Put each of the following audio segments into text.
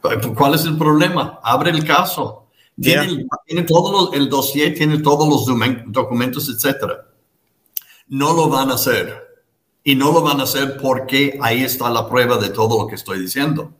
¿Cuál es el problema? Abre el caso. Tiene, tiene todo el dossier, tiene todos los documentos, etcétera. No lo van a hacer. Y no lo van a hacer porque ahí está la prueba de todo lo que estoy diciendo.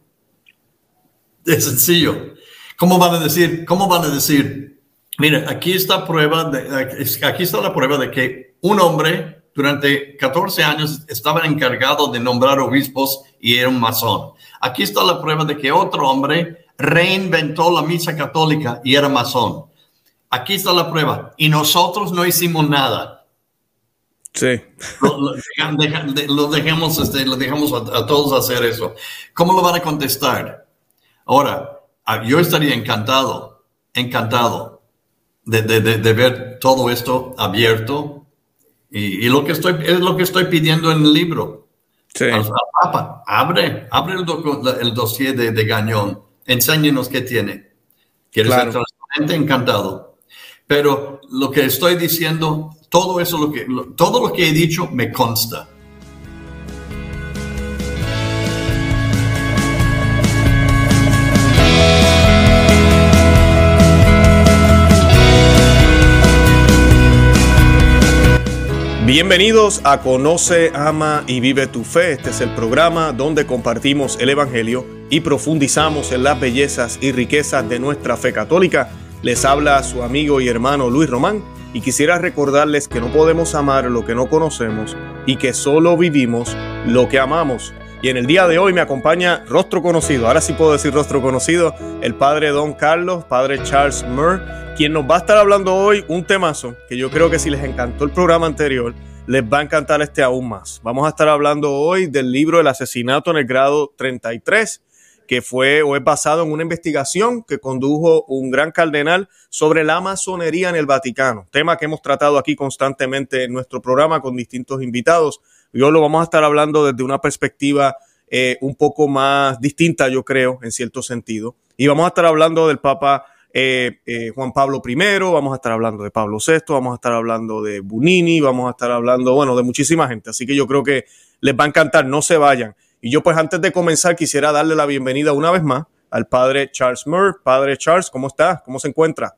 Es sencillo. ¿Cómo van a decir? ¿Cómo van a decir? Mire, aquí está prueba de, aquí está la prueba de que un hombre durante 14 años estaba encargado de nombrar obispos y era un masón. Aquí está la prueba de que otro hombre reinventó la misa católica y era masón. Aquí está la prueba. Y nosotros no hicimos nada. Sí. Lo, dejamos, este, lo dejamos a, todos hacer eso. ¿Cómo lo van a contestar? Ahora, ah, yo estaría encantado, encantado de, de ver todo esto abierto. Y, y, lo que estoy, es lo que estoy pidiendo en el libro. Sí. Al, Papa, abre, abre el, el dossier de, de, Gañón, enséñenos qué tiene. Quieres ser transparente, encantado. Pero lo que estoy diciendo, todo eso, lo que, todo lo que he dicho me consta. Bienvenidos a Conoce, Ama y Vive tu Fe. Este es el programa donde compartimos el Evangelio y profundizamos en las bellezas y riquezas de nuestra fe católica. Les habla su amigo y hermano Luis Román y quisiera recordarles que no podemos amar lo que no conocemos y que solo vivimos lo que amamos. Y en el día de hoy me acompaña rostro conocido, ahora sí puedo decir rostro conocido, el padre Don Carlos, padre Charles Murr, quien nos va a estar hablando hoy un temazo que yo creo que si les encantó el programa anterior, les va a encantar este aún más. Vamos a estar hablando hoy del libro El asesinato en el grado 33, que fue o es basado en una investigación que condujo un gran cardenal sobre la masonería en el Vaticano, tema que hemos tratado aquí constantemente en nuestro programa con distintos invitados. Y hoy lo vamos a estar hablando desde una perspectiva eh, un poco más distinta, yo creo, en cierto sentido. Y vamos a estar hablando del Papa eh, eh, Juan Pablo I, vamos a estar hablando de Pablo VI, vamos a estar hablando de Bunini, vamos a estar hablando, bueno, de muchísima gente. Así que yo creo que les va a encantar, no se vayan. Y yo pues antes de comenzar quisiera darle la bienvenida una vez más al padre Charles Murr. Padre Charles, ¿cómo está? ¿Cómo se encuentra?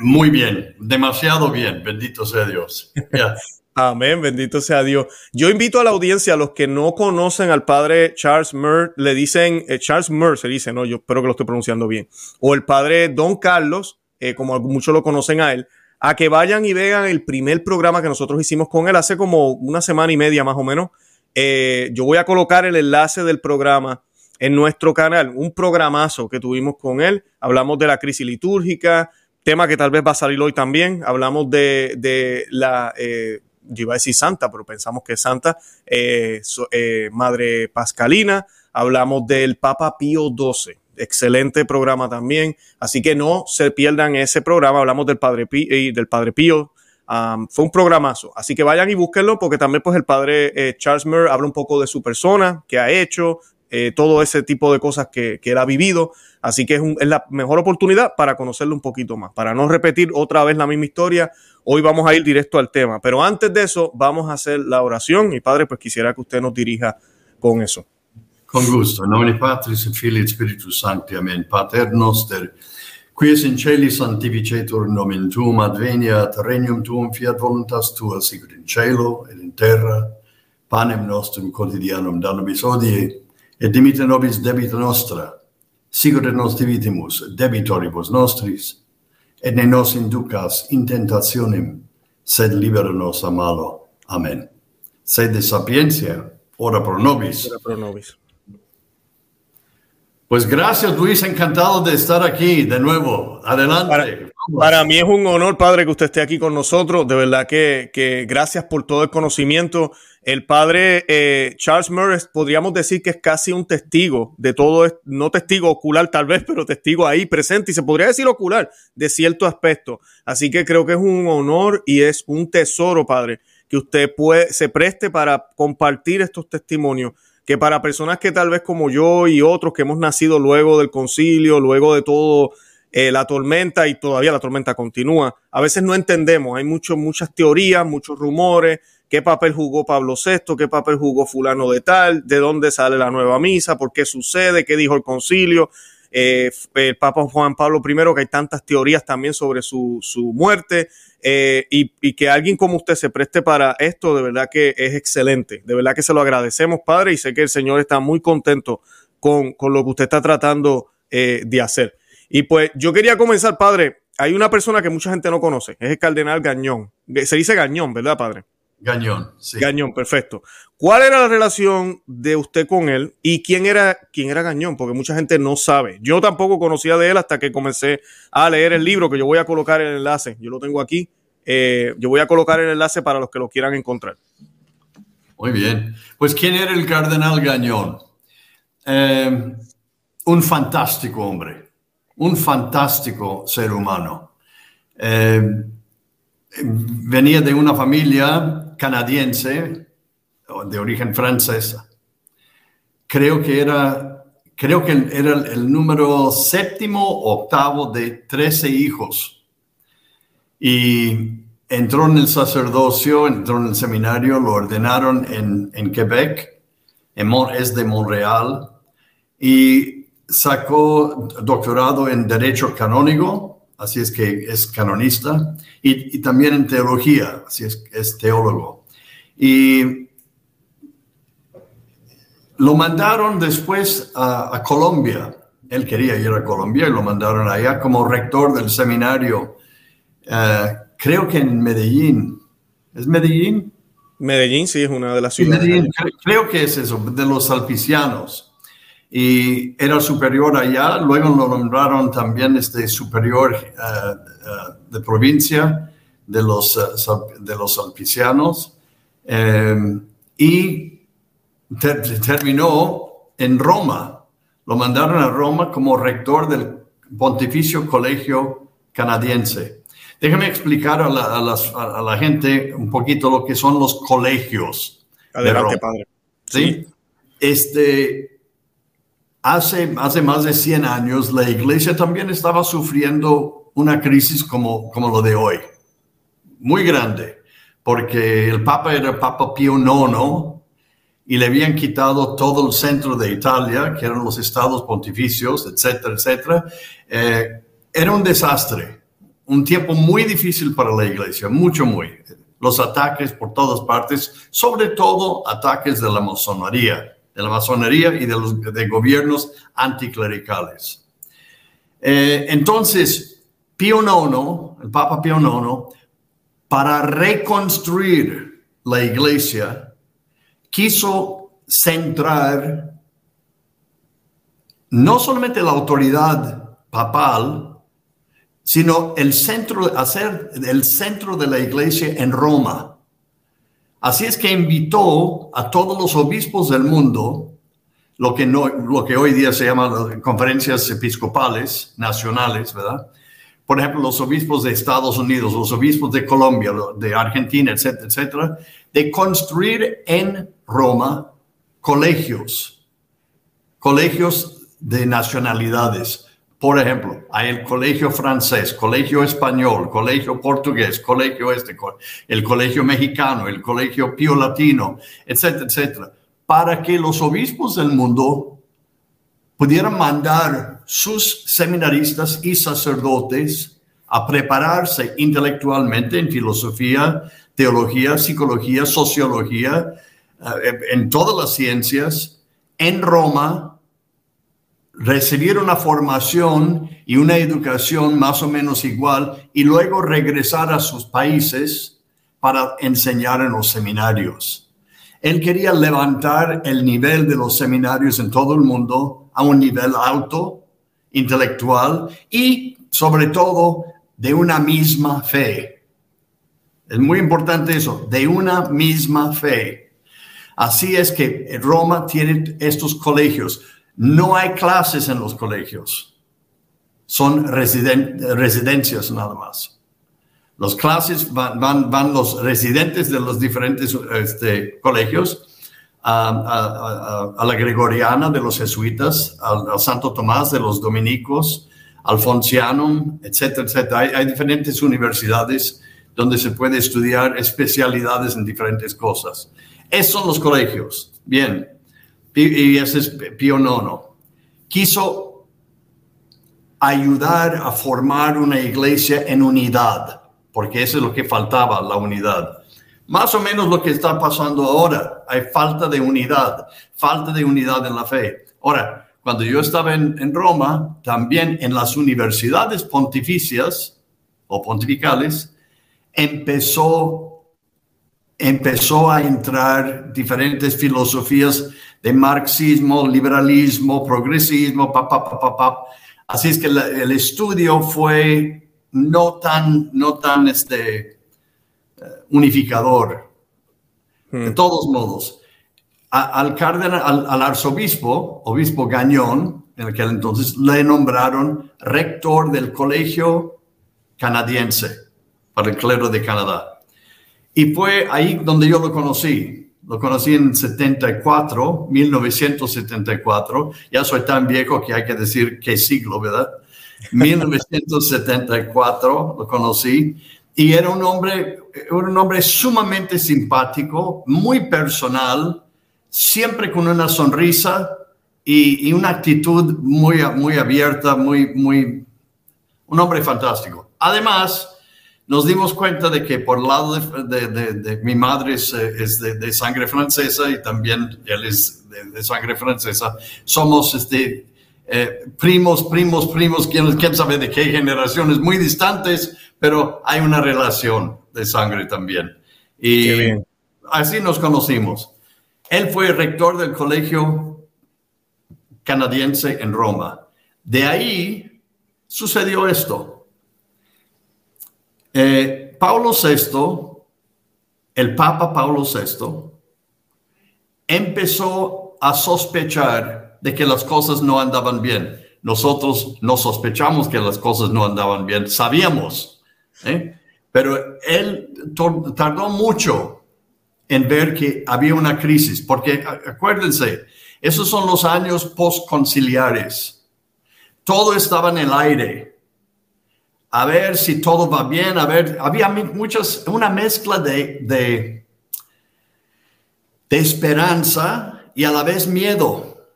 Muy bien, demasiado bien, bendito sea Dios. Amén, bendito sea Dios. Yo invito a la audiencia, a los que no conocen al padre Charles Murr, le dicen, eh, Charles Murr se dice, no, yo espero que lo estoy pronunciando bien, o el padre Don Carlos, eh, como muchos lo conocen a él, a que vayan y vean el primer programa que nosotros hicimos con él hace como una semana y media más o menos. Eh, yo voy a colocar el enlace del programa en nuestro canal, un programazo que tuvimos con él. Hablamos de la crisis litúrgica, tema que tal vez va a salir hoy también. Hablamos de, de la yo iba a decir santa, pero pensamos que es santa, eh, eh, Madre Pascalina, hablamos del Papa Pío XII, excelente programa también, así que no se pierdan ese programa, hablamos del Padre Pío, y del Padre Pío fue un programazo, así que vayan y búsquenlo porque también pues el Padre eh, Charles Murr habla un poco de su persona, qué ha hecho, todo ese tipo de cosas que, que él ha vivido. Así que es, es, la mejor oportunidad para conocerlo un poquito más, para no repetir otra vez la misma historia Hoy vamos a ir directo al tema, pero antes de eso vamos a hacer la oración y Padre, pues quisiera que usted nos dirija con eso. Con gusto. En nombre Patris et Filii Spiritus Sancti. Amén. Pater noster, qui es in celi sanctificetur nomen tuum, adveniat regnum tuum, fiat voluntas tua, sicut in cielo et in terra. Panem nostrum quotidianum da nobis hodie, et dimite nobis debita nostra, sicut et nos divitimus debitoribus nostris, et ne nos inducas in tentationem, sed libera nos a malo. Amén. Sed de sapiencia, ora pro nobis. Ora pro nobis. Pues gracias, Luis. Encantado de estar aquí de nuevo. Adelante. Para, mí es un honor, Padre, que usted esté aquí con nosotros. De verdad que, que gracias por todo el conocimiento el padre eh, Charles Murray podríamos decir que es casi un testigo de todo, no testigo ocular tal vez, pero testigo ahí presente y se podría decir ocular de cierto aspecto. Así que creo que es un honor y es un tesoro, padre, que usted se preste para compartir estos testimonios que para personas que tal vez como yo y otros que hemos nacido luego del concilio, luego de todo eh, la tormenta y todavía la tormenta continúa, a veces no entendemos, hay mucho, muchas teorías, muchos rumores, qué papel jugó Pablo VI, qué papel jugó fulano de tal, de dónde sale la nueva misa, por qué sucede, qué dijo el concilio, eh, el Papa Juan Pablo I, que hay tantas teorías también sobre su, su muerte, eh, y, que alguien como usted se preste para esto, de verdad que es excelente, de verdad que se lo agradecemos, Padre, y sé que el Señor está muy contento con, con lo que usted está tratando eh, de hacer. Y pues yo quería comenzar, Padre, hay una persona que mucha gente no conoce, es el cardenal Gañón. Se dice Gañón, ¿verdad, padre? Gañón, sí. Gañón, perfecto. ¿Cuál era la relación de usted con él y quién era, quién era Gañón? Porque mucha gente no sabe. Yo tampoco conocía de él hasta que comencé a leer el libro, que yo voy a colocar el enlace. Yo lo tengo aquí. Eh, yo voy a colocar el enlace para los que lo quieran encontrar. Muy bien. Pues, ¿quién era el cardenal Gañón? Eh, un fantástico hombre un fantástico ser humano. Eh, venía de una familia canadiense de origen francesa. Creo que era, creo que era el, número séptimo octavo de 13 hijos. Y entró en el sacerdocio, entró en el seminario, lo ordenaron en, en Quebec, en es de Montreal. Y sacó doctorado en Derecho Canónico, así es que es canonista, y, también en Teología, así es que es teólogo. Y lo mandaron después a, Colombia. Él quería ir a Colombia y lo mandaron allá como rector del seminario, eh, creo que en Medellín. ¿Es Medellín? Medellín sí es una de las ciudades. Medellín, creo que es eso, de los salpicianos y era superior allá, luego lo nombraron también este superior eh, eh, de provincia de los, uh, de los alpicianos y terminó en Roma. Lo mandaron a Roma como rector del Pontificio Colegio Canadiense. Déjame explicar a la, a, la, gente un poquito lo que son los colegios. Adelante, padre. ¿Sí? Este, hace, hace más de 100 años la iglesia también estaba sufriendo una crisis como, como lo de hoy, muy grande, porque el Papa era Papa Pío IX y le habían quitado todo el centro de Italia, que eran los estados pontificios, etcétera, etcétera. Eh, era un desastre, un tiempo muy difícil para la iglesia, mucho, muy. Los ataques por todas partes, sobre todo ataques de la masonería de la masonería y de los de gobiernos anticlericales. Eh, entonces, Pío IX, el Papa Pío IX, para reconstruir la iglesia, quiso centrar no solamente la autoridad papal, sino el centro, hacer el centro de la iglesia en Roma. Así es que invitó a todos los obispos del mundo, lo que, no, lo que hoy día se llama conferencias episcopales nacionales, ¿verdad? Por ejemplo, los obispos de Estados Unidos, los obispos de Colombia, de Argentina, etcétera, etcétera, de construir en Roma colegios, colegios de nacionalidades por ejemplo, hay el colegio francés, colegio español, colegio portugués, colegio este, el colegio mexicano, el colegio pío latino, etcétera, etcétera, para que los obispos del mundo pudieran mandar sus seminaristas y sacerdotes a prepararse intelectualmente en filosofía, teología, psicología, sociología, eh, en todas las ciencias, en Roma, recibir una formación y una educación más o menos igual y luego regresar a sus países para enseñar en los seminarios. Él quería levantar el nivel de los seminarios en todo el mundo a un nivel alto, intelectual y sobre todo de una misma fe. Es muy importante eso, de una misma fe. Así es que Roma tiene estos colegios. No hay clases en los colegios, son residencias nada más. Las clases van, van, los residentes de los diferentes este, colegios a, la Gregoriana de los jesuitas, al, Santo Tomás de los dominicos, al Foncianum, etcétera, etcétera. Hay, hay diferentes universidades donde se puede estudiar especialidades en diferentes cosas. Esos son los colegios. Bien, y ese es Pío Nono. Quiso ayudar a formar una iglesia en unidad, porque eso es lo que faltaba, la unidad. Más o menos lo que está pasando ahora. Hay falta de unidad, falta de unidad en la fe. Ahora, cuando yo estaba en, Roma, también en las universidades pontificias o pontificales, empezó, empezó a entrar diferentes filosofías de marxismo, liberalismo, progresismo, pa, pa, pa, pa, Así es que el estudio fue no tan, no tan este, eh, unificador. De hmm. todos modos, al, cardenal, al, arzobispo, obispo Gañón, en aquel entonces, le nombraron rector del colegio canadiense para el clero de Canadá. Y fue ahí donde yo lo conocí. Lo conocí en 74, 1974. Ya soy tan viejo que hay que decir qué siglo, ¿verdad? 1974 lo conocí y era un hombre, un hombre sumamente simpático, muy personal, siempre con una sonrisa y, una actitud muy, muy abierta, muy, muy, un hombre fantástico. Además, nos dimos cuenta de que por el lado de, mi madre es, de, sangre francesa y también él es de, sangre francesa. Somos este, eh, primos, primos, primos, quién, quién sabe de qué generaciones, muy distantes, pero hay una relación de sangre también. Y así nos conocimos. Él fue rector del colegio canadiense en Roma. De ahí sucedió esto. Eh, Pablo VI, el Papa Pablo VI, empezó a sospechar de que las cosas no andaban bien. Nosotros no sospechamos que las cosas no andaban bien, sabíamos, ¿eh? pero él tardó mucho en ver que había una crisis, porque acuérdense, esos son los años postconciliares. Todo estaba en el aire. A ver si todo va bien, a ver, había muchas, una mezcla de, de, esperanza y a la vez miedo.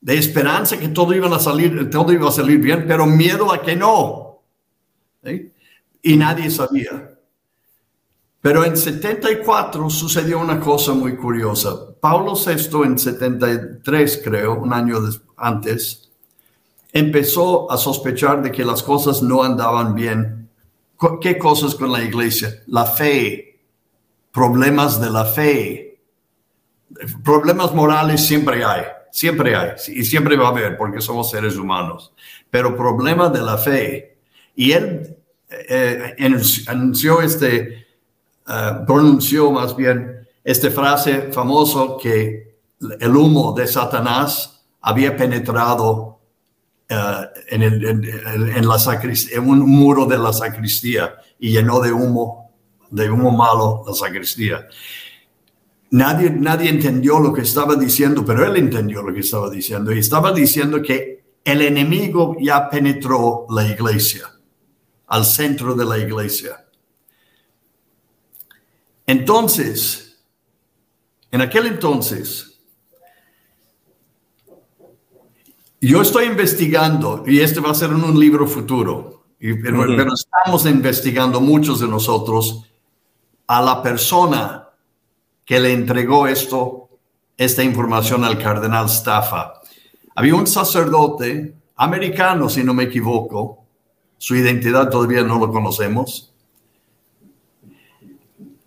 De esperanza que todo iba a salir, todo iba a salir bien, pero miedo a que no. Y nadie sabía. Pero en 74 sucedió una cosa muy curiosa. Pablo VI en 73, creo, un año antes, empezó a sospechar de que las cosas no andaban bien. ¿Qué cosas con la iglesia? La fe, problemas de la fe. Problemas morales siempre hay, siempre hay, y siempre va a haber porque somos seres humanos. Pero problemas de la fe. Y él eh, anunció este eh, pronunció más bien esta frase famoso que el humo de Satanás había penetrado eh, en, en, la sacristía, en un muro de la sacristía y llenó de humo, de humo malo la sacristía. Nadie, nadie entendió lo que estaba diciendo, pero él entendió lo que estaba diciendo y estaba diciendo que el enemigo ya penetró la iglesia, al centro de la iglesia. Entonces, en aquel entonces, yo estoy investigando, y este va a ser en un libro futuro, pero, estamos investigando muchos de nosotros a la persona que le entregó esto, esta información al cardenal Staffa. Había un sacerdote americano, si no me equivoco, su identidad todavía no lo conocemos,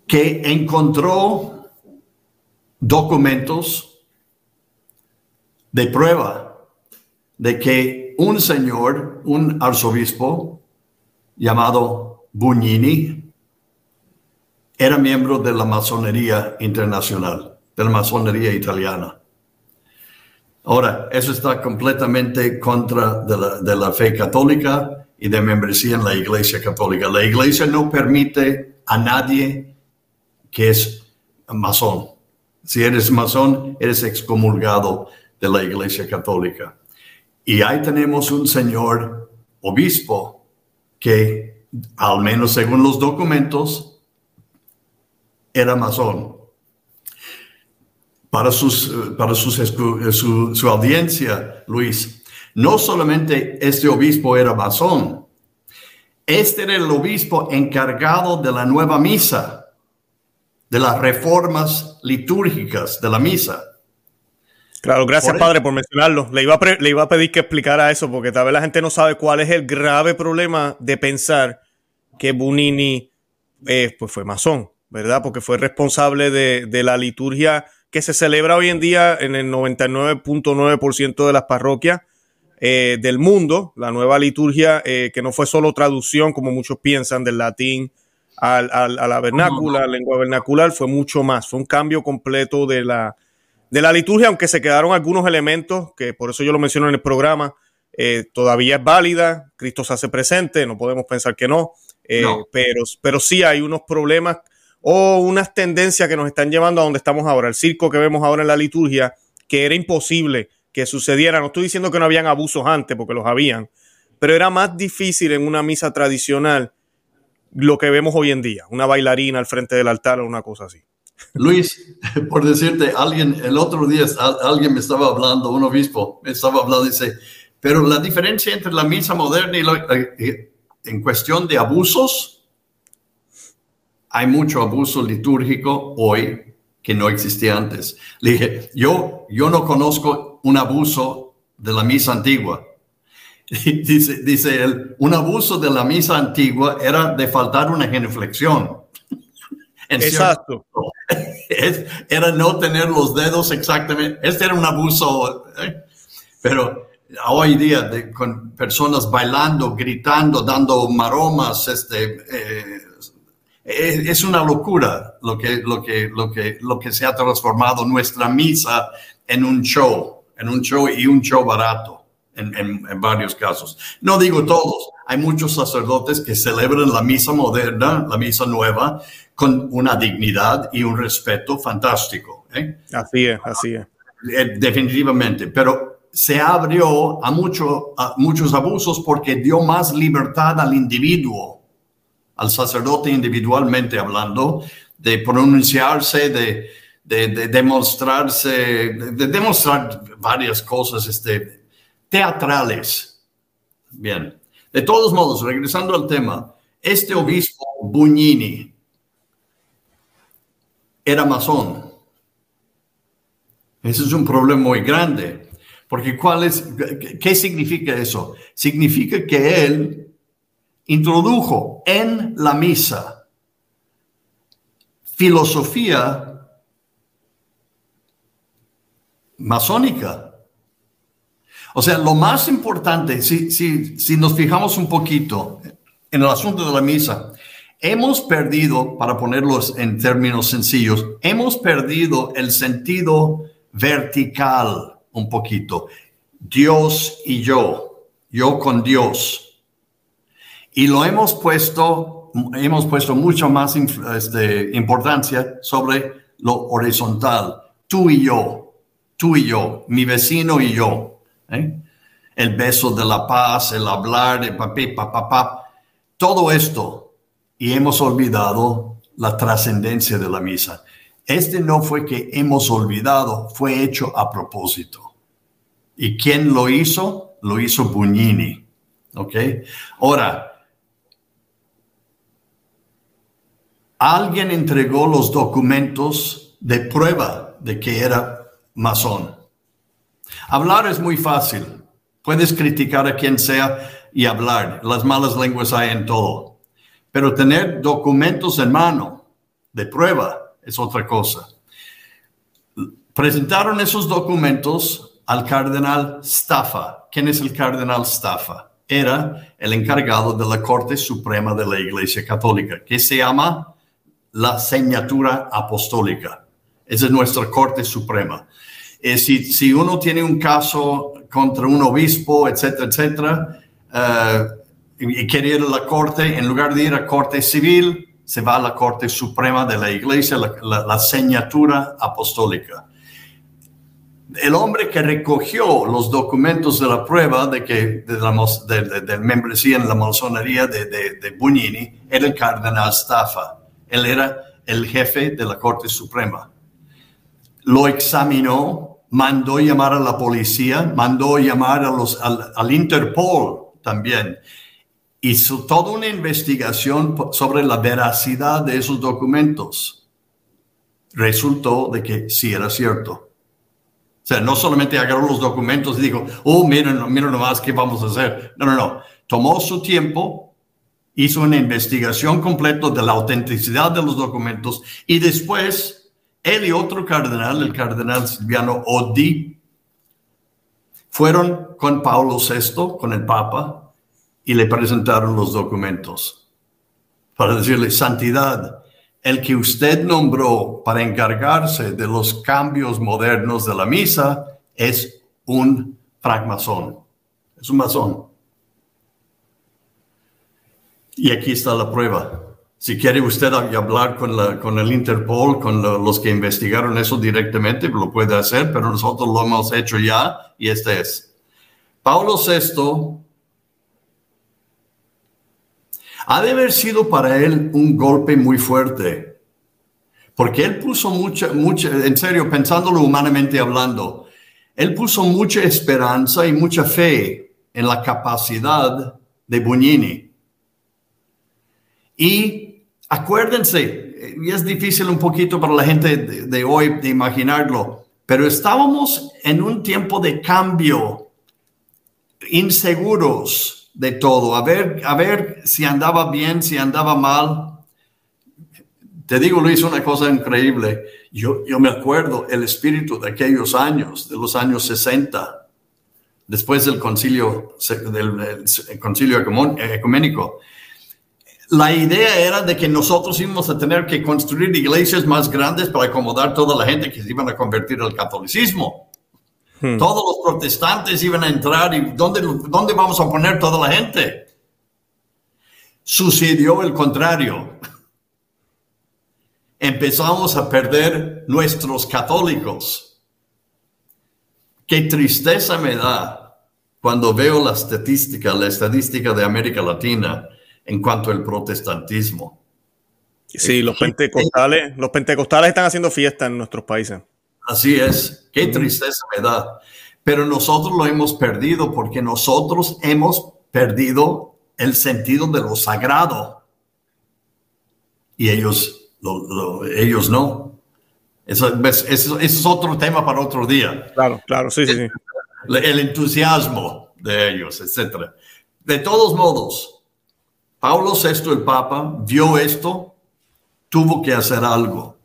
que encontró documentos de prueba de que un señor, un arzobispo llamado Bugnini, era miembro de la masonería internacional, de la masonería italiana. Ahora, eso está completamente contra de la, fe católica y de membresía en la iglesia católica. La iglesia no permite a nadie que es masón. Si eres masón, eres excomulgado de la Iglesia Católica. Y ahí tenemos un señor obispo que al menos según los documentos, era masón. Para, sus, para sus, su, su audiencia, Luis, no solamente este obispo era masón, este era el obispo encargado de la nueva misa, de las reformas litúrgicas de la misa. Claro, gracias padre por mencionarlo. Le iba, a le iba a pedir que explicara eso porque tal vez la gente no sabe cuál es el grave problema de pensar que Bunini eh, pues fue masón, ¿verdad? Porque fue responsable de, la liturgia que se celebra hoy en día en el 99.9% de las parroquias eh, del mundo, la nueva liturgia eh, que no fue solo traducción, como muchos piensan, del latín a la vernácula, lengua vernacular, fue mucho más, fue un cambio completo de la, de la liturgia, aunque se quedaron algunos elementos, que por eso yo lo menciono en el programa, eh, todavía es válida, Cristo se hace presente, no podemos pensar que no, eh, Pero, pero sí hay unos problemas o unas tendencias que nos están llevando a donde estamos ahora, el circo que vemos ahora en la liturgia, que era imposible que sucediera. No estoy diciendo que no habían abusos antes, porque los habían, pero era más difícil en una misa tradicional lo que vemos hoy en día, una bailarina al frente del altar o una cosa así. Luis, por decirte, alguien, el otro día alguien me estaba hablando, un obispo me estaba hablando, dice, pero la diferencia entre la misa moderna y la, eh, eh, en cuestión de abusos, hay mucho abuso litúrgico hoy que no existía antes. Le dije, yo, yo no conozco un abuso de la misa antigua. dice, dice él, un abuso de la misa antigua era de faltar una genuflexión. Exacto. era no tener los dedos exactamente. Este era un abuso, ¿eh? pero hoy día con personas bailando, gritando, dando maromas, este, eh, es una locura lo que, lo, que, lo, que, lo que se ha transformado nuestra misa en un show, en un show y un show barato. En, en, varios casos. No digo todos, hay muchos sacerdotes que celebran la misa moderna, la misa nueva, con una dignidad y un respeto fantástico. ¿eh? Así es, así es. Eh, definitivamente, pero se abrió a, mucho, a muchos abusos porque dio más libertad al individuo, al sacerdote individualmente hablando, de pronunciarse, de, de, demostrarse, de, demostrar varias cosas este, teatrales. Bien, de todos modos, regresando al tema, este obispo Buñini, era masón. Ese es un problema muy grande, porque ¿cuál es, ¿qué significa eso? Significa que él introdujo en la misa filosofía masónica. O sea, lo más importante, si, si, si nos fijamos un poquito en el asunto de la misa, Hemos perdido, para ponerlos en términos sencillos, hemos perdido el sentido vertical un poquito. Dios y yo, yo con Dios. Y lo hemos puesto, hemos puesto mucho más este, importancia sobre lo horizontal. Tú y yo, tú y yo, mi vecino y yo. ¿Eh? El beso de la paz, el hablar de papi, papá, papá. Todo esto y hemos olvidado la trascendencia de la misa. Este no fue que hemos olvidado, fue hecho a propósito. ¿Y quién lo hizo? Lo hizo Bugnini. ¿Ok? Ahora, alguien entregó los documentos de prueba de que era masón. Hablar es muy fácil. Puedes criticar a quien sea y hablar. Las malas lenguas hay en todo. Pero tener documentos en mano de prueba es otra cosa. Presentaron esos documentos al cardenal Staffa. ¿Quién es el cardenal Staffa? Era el encargado de la Corte Suprema de la Iglesia Católica, que se llama la Señatura Apostólica. Esa es nuestra Corte Suprema. Eh, si, si, uno tiene un caso contra un obispo, etcétera, etcétera, eh, y quiere ir a la corte, en lugar de ir a corte civil, se va a la corte suprema de la iglesia, la, la, señatura apostólica. el hombre que recogió los documentos de la prueba de que de la de, membresía en la masonería de, de, Bugnini era el cardenal Staffa. Él era el jefe de la Corte Suprema. Lo examinó, mandó llamar a la policía, mandó llamar a los, al, al Interpol también. Hizo toda una investigación sobre la veracidad de esos documentos. Resultó de que sí era cierto o sea, no solamente agarró los documentos y dijo, oh, miren, miren nomás qué vamos a hacer. No, no, no. Tomó su tiempo, hizo una investigación completa de la autenticidad de los documentos y después él y otro cardenal, el cardenal Silviano Odi, fueron con Pablo VI, con el Papa, y le presentaron los documentos para decirle, santidad, el que usted nombró para encargarse de los cambios modernos de la misa es un francmasón, es un masón. Y aquí está la prueba. Si quiere usted hablar con, la, con el Interpol, con los que investigaron eso directamente, lo puede hacer, pero nosotros lo hemos hecho ya y este es. Pablo VI ha de haber sido para él un golpe muy fuerte, porque él puso mucha, mucha, en serio, pensándolo humanamente hablando, él puso mucha esperanza y mucha fe en la capacidad de Bugnini. Y acuérdense, y es difícil un poquito para la gente de, hoy de imaginarlo, pero estábamos en un tiempo de cambio, inseguros, de todo, a ver, a ver si andaba bien, si andaba mal. Te digo, Luis, una cosa increíble. Yo, yo me acuerdo el espíritu de aquellos años, de los años 60, después del concilio, del, concilio ecuménico. La idea era de que nosotros íbamos a tener que construir iglesias más grandes para acomodar toda la gente que se iban a convertir al catolicismo. Hmm. Todos los protestantes iban a entrar y ¿dónde, ¿dónde vamos a poner toda la gente? Sucedió el contrario. Empezamos a perder nuestros católicos. Qué tristeza me da cuando veo la estadística, la estadística de América Latina en cuanto al protestantismo. Sí, los pentecostales, los pentecostales están haciendo fiesta en nuestros países. Así es, qué tristeza me da. Pero nosotros lo hemos perdido porque nosotros hemos perdido el sentido de lo sagrado. Y ellos, ellos no. Eso, es otro tema para otro día. Claro, claro, sí, sí, sí. El entusiasmo de ellos, etc. De todos modos, Pablo VI, el Papa, vio esto, tuvo que hacer algo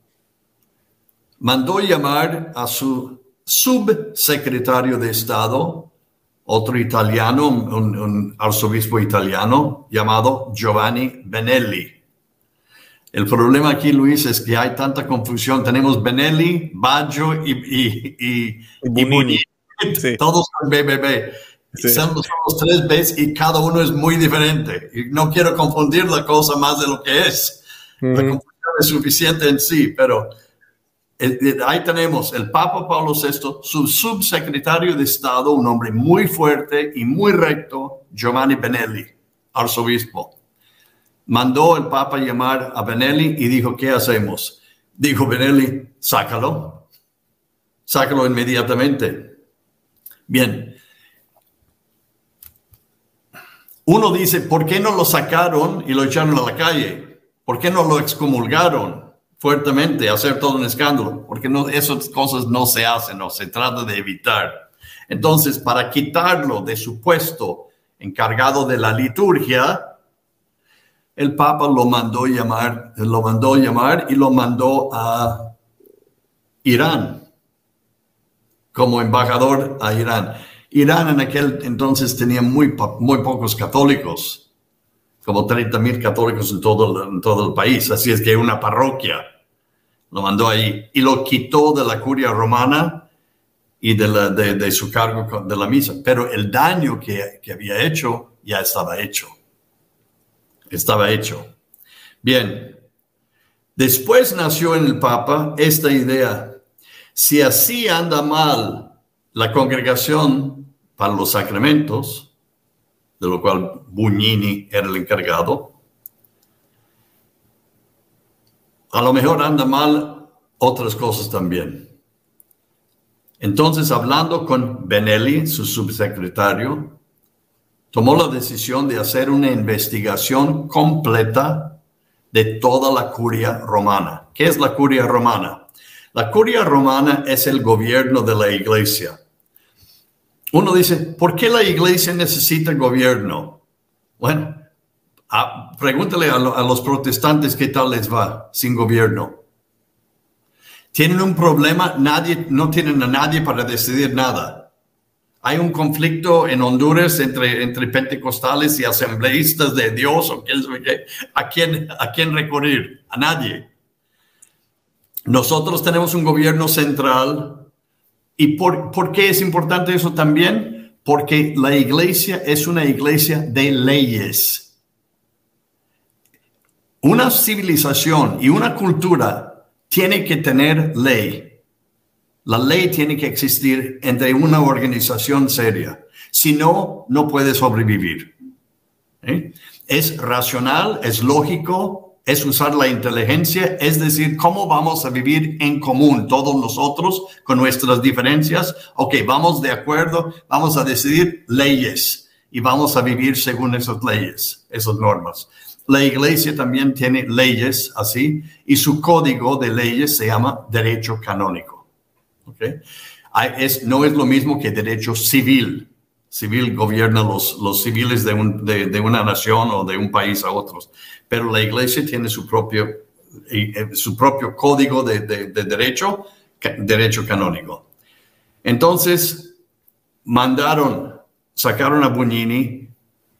mandó llamar a su subsecretario de Estado, otro italiano, un, arzobispo italiano llamado Giovanni Benelli. El problema aquí, Luis, es que hay tanta confusión. Tenemos Benelli, Baggio y, y, y, Todos son BBB. Son, los tres Bs y cada uno es muy diferente. Y no quiero confundir la cosa más de lo que es. La confusión es suficiente en sí, pero eh, eh, ahí tenemos el Papa Pablo VI, su subsecretario de Estado, un hombre muy fuerte y muy recto, Giovanni Benelli, arzobispo. Mandó el Papa llamar a Benelli y dijo, ¿qué hacemos? Dijo Benelli, sácalo, sácalo inmediatamente. Bien. Uno dice, ¿por qué no lo sacaron y lo echaron a la calle? ¿Por qué no lo excomulgaron? fuertemente, hacer todo un escándalo, porque no, esas cosas no se hacen, no se trata de evitar. Entonces, para quitarlo de su puesto encargado de la liturgia, el Papa lo mandó llamar, lo mandó llamar y lo mandó a Irán como embajador a Irán. Irán en aquel entonces tenía muy, muy pocos católicos, como 30 mil católicos en todo, en todo el país, así es que una parroquia lo mandó ahí y lo quitó de la curia romana y de, de, su cargo de la misa. Pero el daño que, que había hecho ya estaba hecho. Estaba hecho. Bien, después nació en el Papa esta idea. Si así anda mal la congregación para los sacramentos, de lo cual Bugnini era el encargado, a lo mejor anda mal otras cosas también. Entonces, hablando con Benelli, su subsecretario, tomó la decisión de hacer una investigación completa de toda la curia romana. ¿Qué es la curia romana? La curia romana es el gobierno de la iglesia. Uno dice, ¿por qué la iglesia necesita gobierno? Bueno, pregúntale a, a los protestantes qué tal les va sin gobierno. Tienen un problema, nadie, no tienen a nadie para decidir nada hay un conflicto en Honduras entre, entre pentecostales y asambleístas de Dios o. ¿A quién, ¿A quién recurrir? A nadie. Nosotros tenemos un gobierno central. ¿Y por, por qué es importante eso también? Porque la iglesia es una iglesia de leyes. Una civilización y una cultura tiene que tener ley. La ley tiene que existir entre una organización seria. Si no, no puede sobrevivir. ¿Eh? Es racional, es lógico, es usar la inteligencia, es decir, cómo vamos a vivir en común todos nosotros con nuestras diferencias. Ok, vamos de acuerdo, vamos a decidir leyes y vamos a vivir según esas leyes, esas normas. La iglesia también tiene leyes así y su código de leyes se llama derecho canónico. ¿okay? Es, no es lo mismo que derecho civil. Civil gobierna los, los civiles de, un, de, una nación o de un país a otros, pero la iglesia tiene su propio, eh, su propio código de, de, derecho, derecho canónico. Entonces, mandaron, sacaron a Bugnini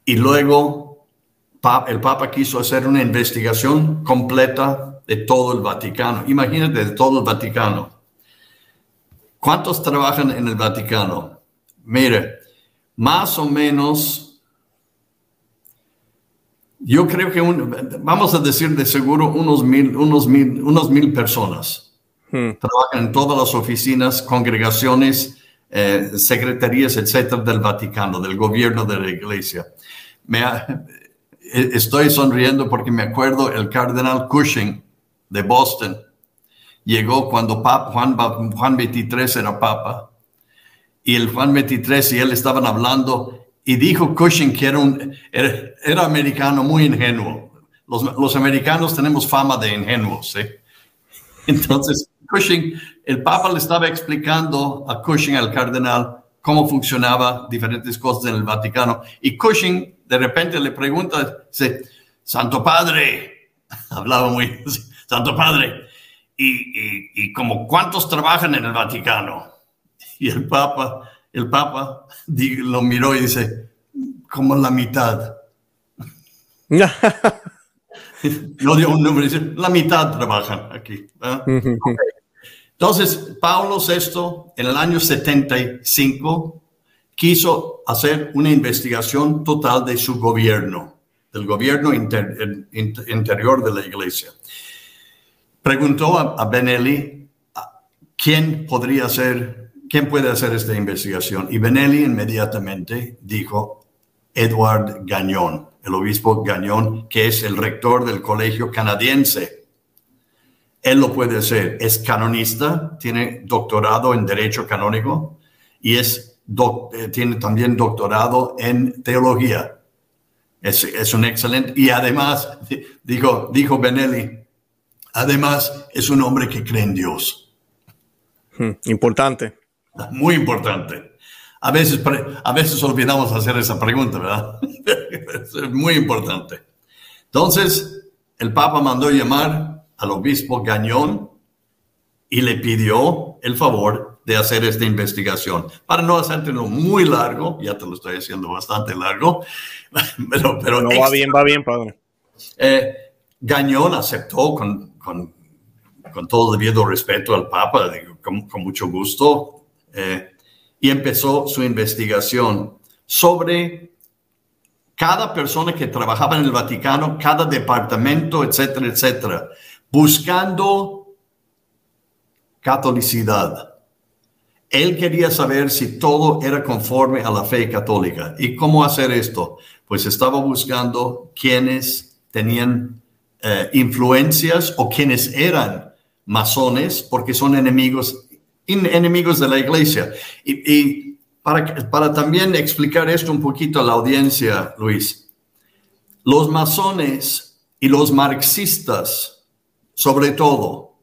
y luego el Papa quiso hacer una investigación completa de todo el Vaticano. Imagínate, de todo el Vaticano. ¿Cuántos trabajan en el Vaticano? Mire, más o menos, yo creo que vamos a decir de seguro unos mil, unos mil, unos mil personas. Hmm. Trabajan en todas las oficinas, congregaciones, eh, secretarías, etcétera, del Vaticano, del gobierno de la iglesia. Me estoy sonriendo porque me acuerdo el cardenal Cushing de Boston llegó cuando Juan, Juan 23 era papa. Y el Juan 23 y él estaban hablando y dijo Cushing que era, un, era, americano muy ingenuo. Los, los, americanos tenemos fama de ingenuos. Entonces, Cushing, el Papa le estaba explicando a Cushing, al cardenal, cómo funcionaba diferentes cosas en el Vaticano. Y Cushing de repente le pregunta, dice, Santo Padre, hablaba muy, Santo Padre, y, como cuántos trabajan en el Vaticano. Y el Papa, el Papa lo miró y dice, como la mitad. no dio un número, dice, la mitad trabajan aquí. Entonces, Pablo VI, en el año 75, quiso hacer una investigación total de su gobierno, del gobierno interior de la iglesia preguntó a, Benelli quién podría hacer, quién puede hacer esta investigación. Y Benelli inmediatamente dijo Edward Gagnon, el obispo Gagnon, que es el rector del colegio canadiense. Él lo puede hacer. Es canonista, tiene doctorado en derecho canónico y es eh, tiene también doctorado en teología. Es, es, un excelente. Y además, dijo, dijo Benelli, Además, es un hombre que cree en Dios. Hmm, importante. Muy importante. A veces, a veces olvidamos hacer esa pregunta, ¿verdad? es muy importante. Entonces, el Papa mandó llamar al obispo Gañón y le pidió el favor de hacer esta investigación. Para no hacértelo muy largo, ya te lo estoy haciendo bastante largo, pero... pero no, va bien, va bien, padre. Eh, Gañón aceptó con con, con todo debido respeto al Papa, con, mucho gusto, eh, y empezó su investigación sobre cada persona que trabajaba en el Vaticano, cada departamento, etcétera, etcétera, buscando catolicidad. Él quería saber si todo era conforme a la fe católica. ¿Y cómo hacer esto? Pues estaba buscando quienes tenían eh, influencias o quienes eran masones, porque son enemigos, enemigos de la iglesia. Y, para, para también explicar esto un poquito a la audiencia, Luis, los masones y los marxistas, sobre todo,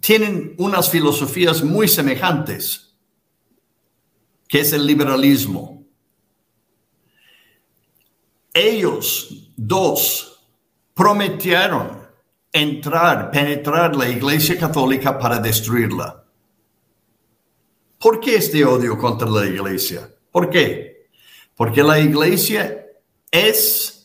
tienen unas filosofías muy semejantes, que es el liberalismo. Ellos dos prometieron entrar, penetrar la Iglesia Católica para destruirla. ¿Por qué este odio contra la Iglesia? ¿Por qué? Porque la Iglesia es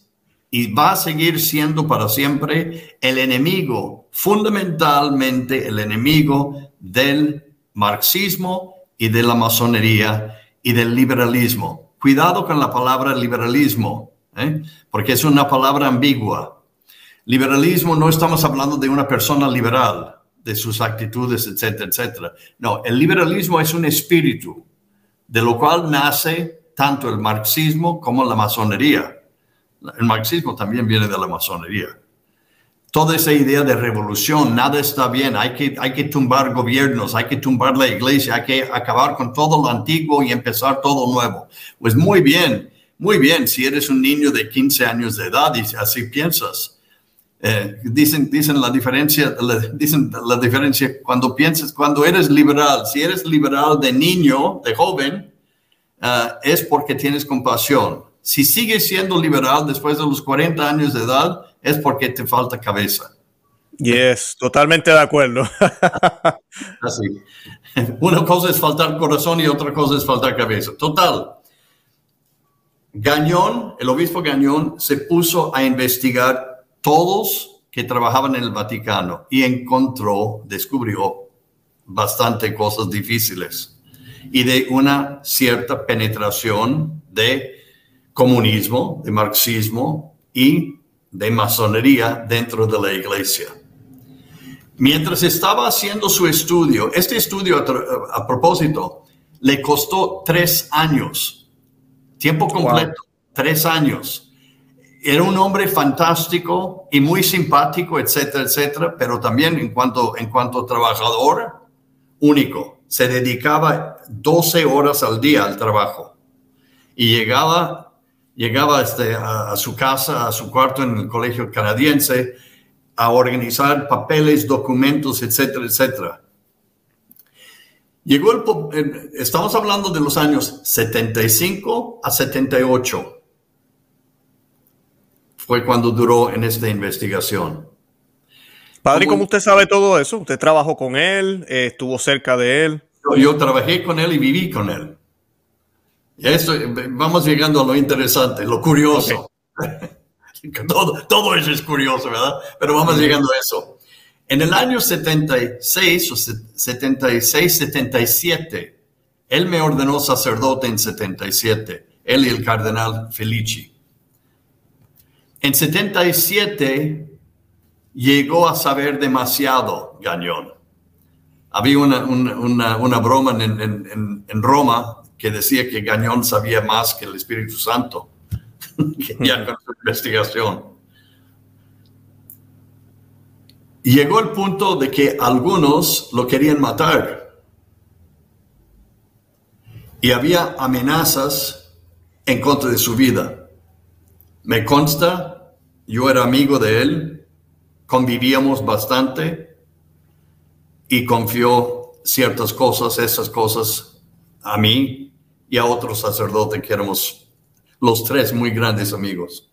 y va a seguir siendo para siempre el enemigo, fundamentalmente el enemigo del marxismo y de la masonería y del liberalismo. Cuidado con la palabra liberalismo, ¿eh? porque es una palabra ambigua. Liberalismo no estamos hablando de una persona liberal, de sus actitudes, etcétera, etcétera. No, el liberalismo es un espíritu, de lo cual nace tanto el marxismo como la masonería. El marxismo también viene de la masonería. Toda esa idea de revolución, nada está bien, hay que, hay que tumbar gobiernos, hay que tumbar la iglesia, hay que acabar con todo lo antiguo y empezar todo nuevo. Pues muy bien, muy bien, si eres un niño de 15 años de edad y así piensas. Eh, dicen, dicen la diferencia, dicen la diferencia cuando piensas, cuando eres liberal, si eres liberal de niño, de joven, eh, es porque tienes compasión si sigues siendo liberal después de los 40 años de edad, es porque te falta cabeza. Yes, totalmente de acuerdo. Así. Una cosa es faltar corazón y otra cosa es faltar cabeza. Total. Gañón, el obispo Gañón, se puso a investigar todos que trabajaban en el Vaticano y encontró, descubrió bastante cosas difíciles y de una cierta penetración de comunismo, de marxismo y de masonería dentro de la iglesia. Mientras estaba haciendo su estudio, este estudio a, propósito le costó tres años, tiempo completo, tres años. Era un hombre fantástico y muy simpático, etcétera, etcétera, pero también en cuanto, en cuanto trabajador único. Se dedicaba 12 horas al día al trabajo y llegaba llegaba este, a, su casa, a su cuarto en el colegio canadiense, a organizar papeles, documentos, etcétera, etcétera. Llegó el, estamos hablando de los años 75 a 78. Fue cuando duró en esta investigación. Padre, ¿cómo usted sabe todo eso? ¿Usted trabajó con él? Eh, ¿Estuvo cerca de él? yo trabajé con él y viví con él. Esto, vamos llegando a lo interesante, lo curioso. todo, todo eso es curioso, ¿verdad? Pero vamos llegando a eso. En el año 76 o 76, 77, él me ordenó sacerdote en 77, él y el cardenal Felici. En 77 llegó a saber demasiado Gañón. Había una, una, una, broma en, en, en Roma que decía que Gañón sabía más que el Espíritu Santo, ya con su investigación. llegó el punto de que algunos lo querían matar. Y había amenazas en contra de su vida. Me consta, yo era amigo de él, convivíamos bastante y confió ciertas cosas, esas cosas a mí y a otro sacerdote que éramos los tres muy grandes amigos.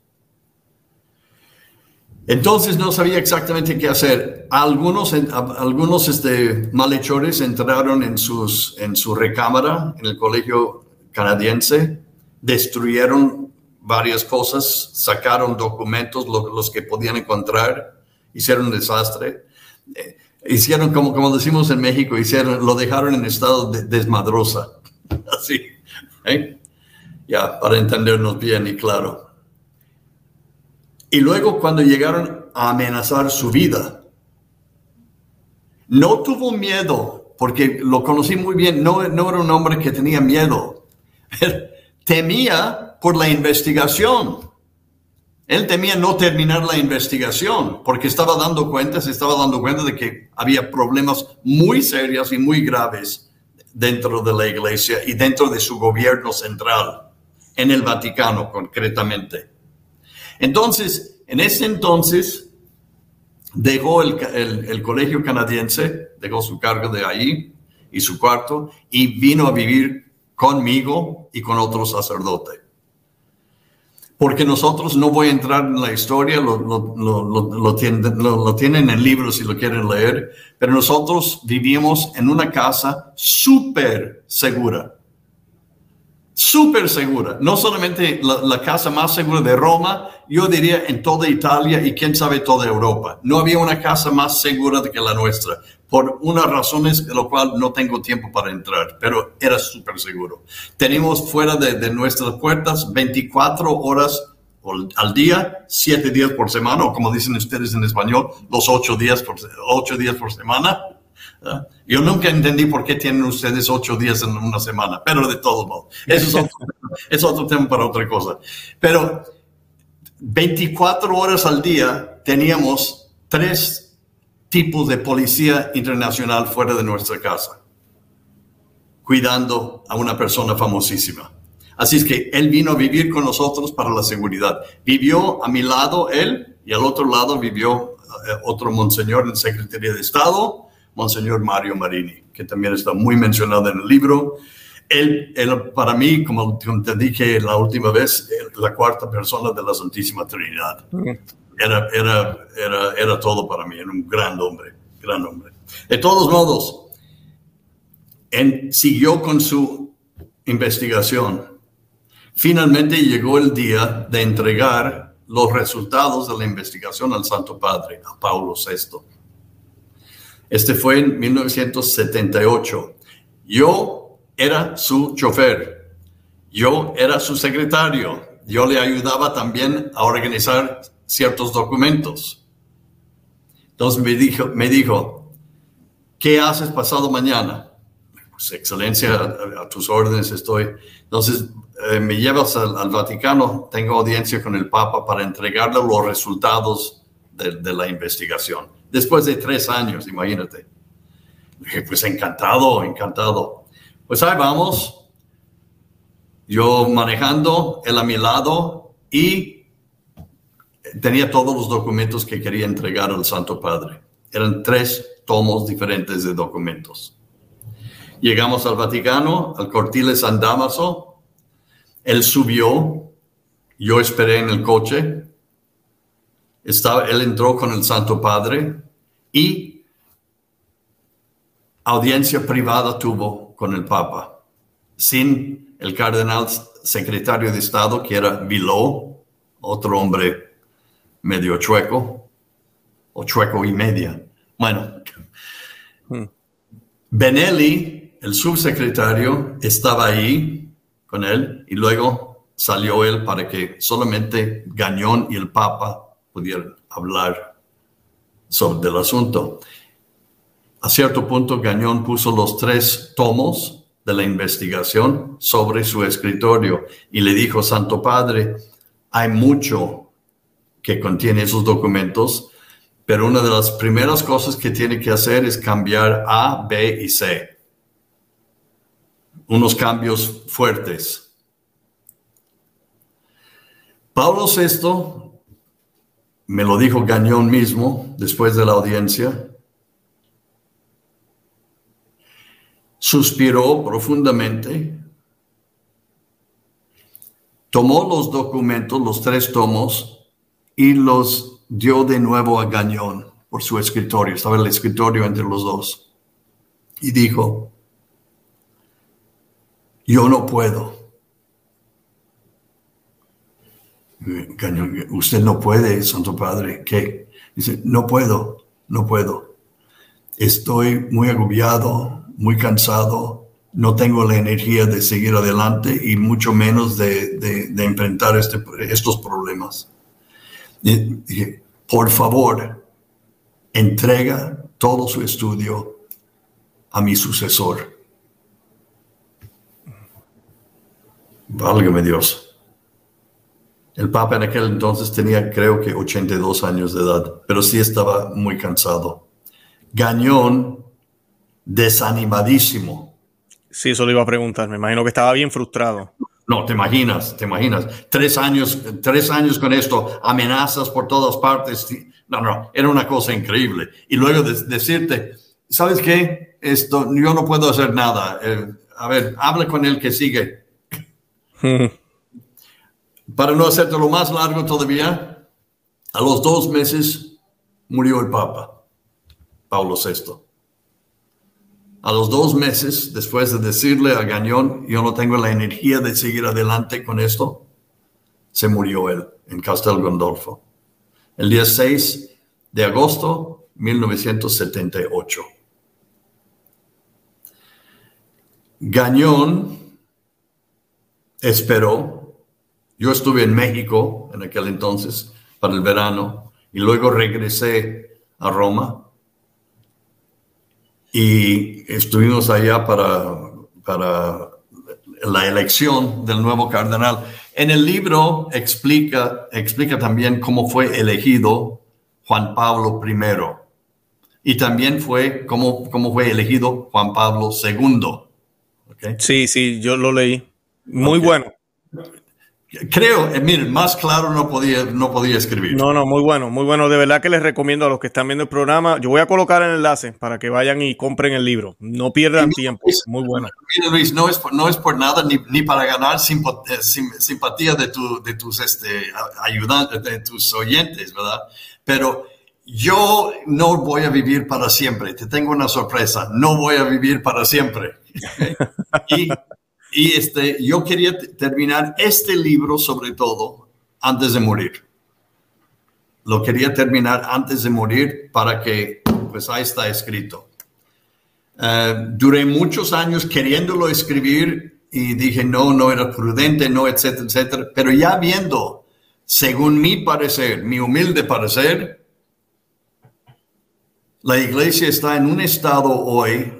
Entonces no sabía exactamente qué hacer. Algunos, algunos este, malhechores entraron en, sus, en su recámara en el colegio canadiense, destruyeron varias cosas, sacaron documentos, los que podían encontrar, hicieron un desastre. Eh, hicieron, como, como decimos en México, hicieron, lo dejaron en estado de desmadrosa. Así. ¿eh? Ya, para entendernos bien y claro. Y luego cuando llegaron a amenazar su vida, no tuvo miedo porque lo conocí muy bien, no, no era un hombre que tenía miedo, temía por la investigación. Él temía no terminar la investigación porque estaba dando cuenta, se estaba dando cuenta de que había problemas muy serios y muy graves dentro de la iglesia y dentro de su gobierno central, en el Vaticano concretamente. Entonces, en ese entonces, dejó el, colegio canadiense, dejó su cargo de ahí y su cuarto y vino a vivir conmigo y con otro sacerdote. Porque nosotros, no voy a entrar en la historia, lo, lo, tienen, en libros si lo quieren leer, pero nosotros vivimos en una casa súper segura súper segura. No solamente la, casa más segura de Roma, yo diría en toda Italia y quién sabe toda Europa. No había una casa más segura que la nuestra, por unas razones de lo cual no tengo tiempo para entrar, pero era súper seguro. Tenemos fuera de, nuestras puertas 24 horas al día, 7 días por semana, o como dicen ustedes en español, los 8 días por, 8 días por semana yo nunca entendí por qué tienen ustedes ocho días en una semana, pero de todos modos, eso es otro, tema para otra cosa. Pero 24 horas al día teníamos tres tipos de policía internacional fuera de nuestra casa, cuidando a una persona famosísima. Así es que él vino a vivir con nosotros para la seguridad. Vivió a mi lado él y al otro lado vivió eh, otro monseñor en Secretaría de Estado Monseñor Mario Marini, que también está muy mencionado en el libro. Él, para mí, como te dije la última vez, la cuarta persona de la Santísima Trinidad. Era, era, era, era todo para mí, era un gran hombre, gran hombre. De todos modos, él siguió con su investigación. Finalmente llegó el día de entregar los resultados de la investigación al Santo Padre, a Paulo VI. Este fue en 1978. Yo era su chofer. Yo era su secretario. Yo le ayudaba también a organizar ciertos documentos. Entonces me dijo, me dijo ¿qué haces pasado mañana? Pues excelencia, a, tus órdenes estoy. Entonces eh, me llevas al, Vaticano, tengo audiencia con el Papa para entregarle los resultados de la investigación después de tres años, imagínate. Dije, pues encantado, encantado. Pues ahí vamos. Yo manejando, él a mi lado y tenía todos los documentos que quería entregar al Santo Padre. Eran tres tomos diferentes de documentos. Llegamos al Vaticano, al Cortile San Damaso. Él subió, yo esperé en el coche, estaba, él entró con el Santo Padre y audiencia privada tuvo con el Papa, sin el cardenal secretario de Estado, que era Viló, otro hombre medio chueco, o chueco y media. Bueno, hmm. Benelli, el subsecretario, estaba ahí con él y luego salió él para que solamente Gañón y el Papa pudieran hablar sobre el asunto. A cierto punto, Gañón puso los tres tomos de la investigación sobre su escritorio y le dijo, Santo Padre, hay mucho que contiene esos documentos, pero una de las primeras cosas que tiene que hacer es cambiar A, B y C. Unos cambios fuertes. Pablo VI me lo dijo Gañón mismo después de la audiencia. Suspiró profundamente, tomó los documentos, los tres tomos, y los dio de nuevo a Gañón por su escritorio. Estaba el escritorio entre los dos. Y dijo, yo no puedo usted no puede, Santo Padre, ¿qué? Dice, no puedo, no puedo. Estoy muy agobiado, muy cansado, no tengo la energía de seguir adelante y mucho menos de, de, enfrentar este, estos problemas. Dije, por favor, entrega todo su estudio a mi sucesor. Válgame Dios. El Papa en aquel entonces tenía creo que 82 años de edad, pero sí estaba muy cansado. Gañón, desanimadísimo. Sí, eso le iba a preguntar. Me imagino que estaba bien frustrado. No, te imaginas, te imaginas. Tres años, tres años con esto, amenazas por todas partes. No, no, era una cosa increíble. Y luego decirte, ¿sabes qué? Esto, yo no puedo hacer nada. Eh, a ver, habla con el que sigue. Para no hacerte lo más largo todavía, a los dos meses murió el Papa, Pablo VI. A los dos meses, después de decirle a Gañón, yo no tengo la energía de seguir adelante con esto, se murió él en Castel Gondolfo. El día 6 de agosto 1978. Gañón esperó. Yo estuve en México en aquel entonces para el verano y luego regresé a Roma y estuvimos allá para, para la elección del nuevo cardenal. En el libro explica, explica también cómo fue elegido Juan Pablo I y también fue cómo, cómo fue elegido Juan Pablo II. Sí, sí, yo lo leí. Muy bueno. Creo, eh, miren, más claro no podía, no podía escribir. No, no, muy bueno, muy bueno. De verdad que les recomiendo a los que están viendo el programa. Yo voy a colocar el enlace para que vayan y compren el libro. No pierdan tiempo. muy bueno. Mira, Luis, no es por, no es por nada ni, ni para ganar eh, simpatía de, tu, de tus este, ayudantes, de tus oyentes, ¿verdad? Pero yo no voy a vivir para siempre. Te tengo una sorpresa. No voy a vivir para siempre. y y este, yo quería terminar este libro sobre todo antes de morir. Lo quería terminar antes de morir para que, pues ahí está escrito. Eh, duré muchos años queriéndolo escribir y dije, no, no era prudente, no, etcétera, etcétera. Pero ya viendo, según mi parecer, mi humilde parecer, la iglesia está en un estado hoy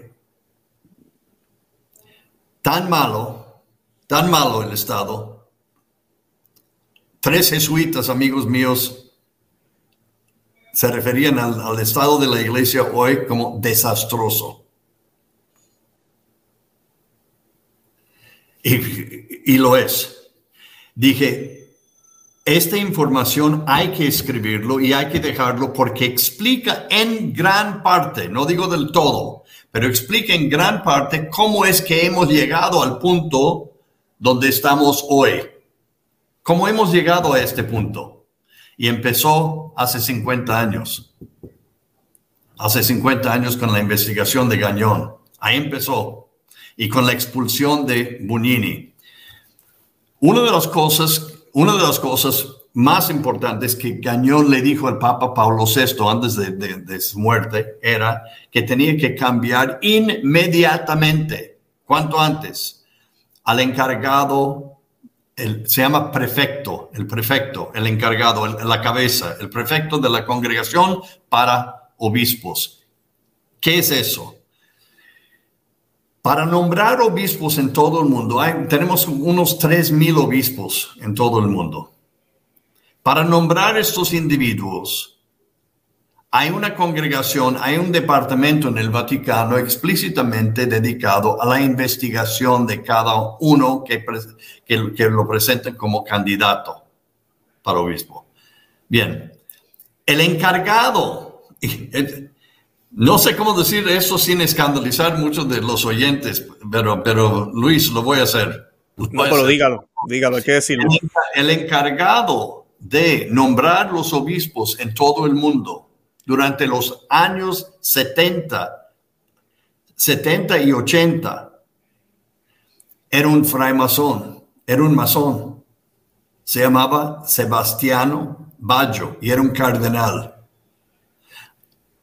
tan malo, tan malo el Estado. Tres jesuitas, amigos míos, se referían al, estado de la iglesia hoy como desastroso. Y, y, lo es. Dije, esta información hay que escribirlo y hay que dejarlo porque explica en gran parte, no digo del todo, pero explica en gran parte cómo es que hemos llegado al punto donde estamos hoy. ¿Cómo hemos llegado a este punto? Y empezó hace 50 años. Hace 50 años con la investigación de Gañón. Ahí empezó. Y con la expulsión de Bunini. Una de las cosas, una de las cosas más importantes que Gañón le dijo al Papa Pablo VI antes de, su muerte era que tenía que cambiar inmediatamente, cuanto antes, al encargado, se llama prefecto, el prefecto, el encargado, la cabeza, el prefecto de la congregación para obispos. ¿Qué es eso? Para nombrar obispos en todo el mundo, tenemos unos 3.000 obispos en todo el mundo. Para nombrar estos individuos, hay una congregación, hay un departamento en el Vaticano explícitamente dedicado a la investigación de cada uno que, que, lo presenten como candidato para obispo. Bien, el encargado, no sé cómo decir eso sin escandalizar muchos de los oyentes, pero, pero Luis, lo voy a hacer. no, pero dígalo, dígalo, hay que decirlo. el encargado de nombrar los obispos en todo el mundo durante los años 70, 70 y 80. Era un fraimazón, era un masón. Se llamaba Sebastiano Baggio y era un cardenal.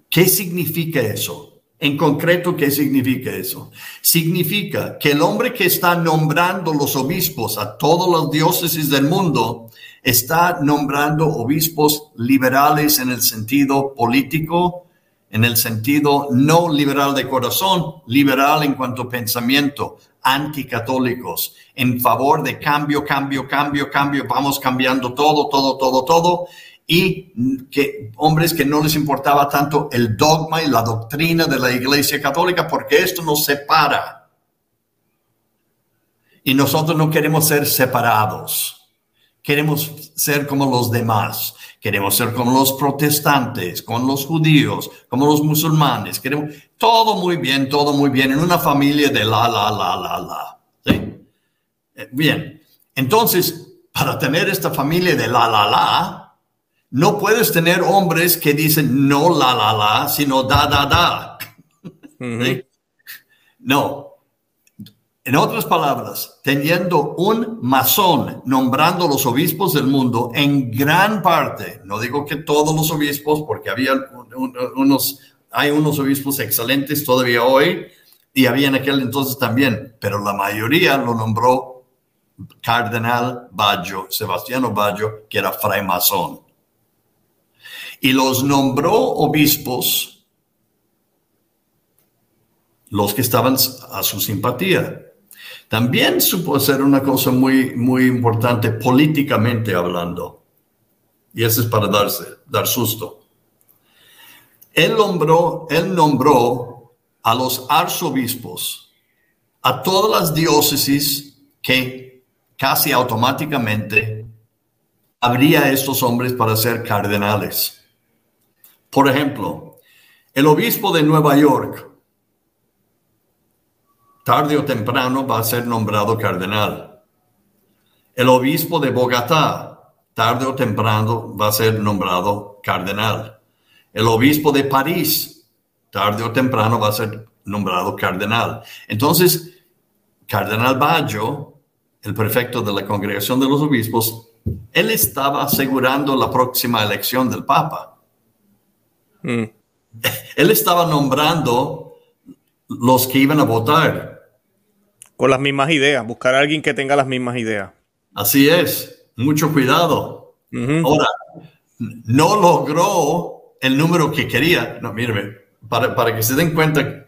¿Qué significa eso? En concreto, ¿qué significa eso? Significa que el hombre que está nombrando los obispos a todas las diócesis del mundo está nombrando obispos liberales en el sentido político, en el sentido no liberal de corazón, liberal en cuanto a pensamiento, anticatólicos, en favor de cambio, cambio, cambio, cambio, vamos cambiando todo, todo, todo, todo, y que hombres que no les importaba tanto el dogma y la doctrina de la Iglesia Católica, porque esto nos separa. Y nosotros no queremos ser separados, queremos ser como los demás. Queremos ser como los protestantes, como los judíos, como los musulmanes. Queremos todo muy bien, todo muy bien, en una familia de la, la, la, la, la. Eh, bien, entonces, para tener esta familia de la, la, la, no puedes tener hombres que dicen no la, la, la, sino da, da, da. No, en otras palabras, teniendo un masón nombrando los obispos del mundo, en gran parte, no digo que todos los obispos, porque había unos, hay unos obispos excelentes todavía hoy, y había en aquel entonces también, pero la mayoría lo nombró Cardenal Baggio, Sebastiano Baggio, que era fray masón. Y los nombró obispos los que estaban a su simpatía también supo ser una cosa muy, muy importante políticamente hablando. Y eso es para darse, dar susto. Él nombró, él nombró a los arzobispos, a todas las diócesis que casi automáticamente habría estos hombres para ser cardenales. Por ejemplo, el obispo de Nueva York, tarde o temprano va a ser nombrado cardenal. El obispo de Bogotá, tarde o temprano va a ser nombrado cardenal. El obispo de París, tarde o temprano va a ser nombrado cardenal. Entonces, Cardenal Baggio, el prefecto de la congregación de los obispos, él estaba asegurando la próxima elección del Papa. Mm. Él estaba nombrando los que iban a votar con las mismas ideas, buscar a alguien que tenga las mismas ideas. Así es, mucho cuidado. Ahora, no logró el número que quería. No, mire, para, para que se den cuenta,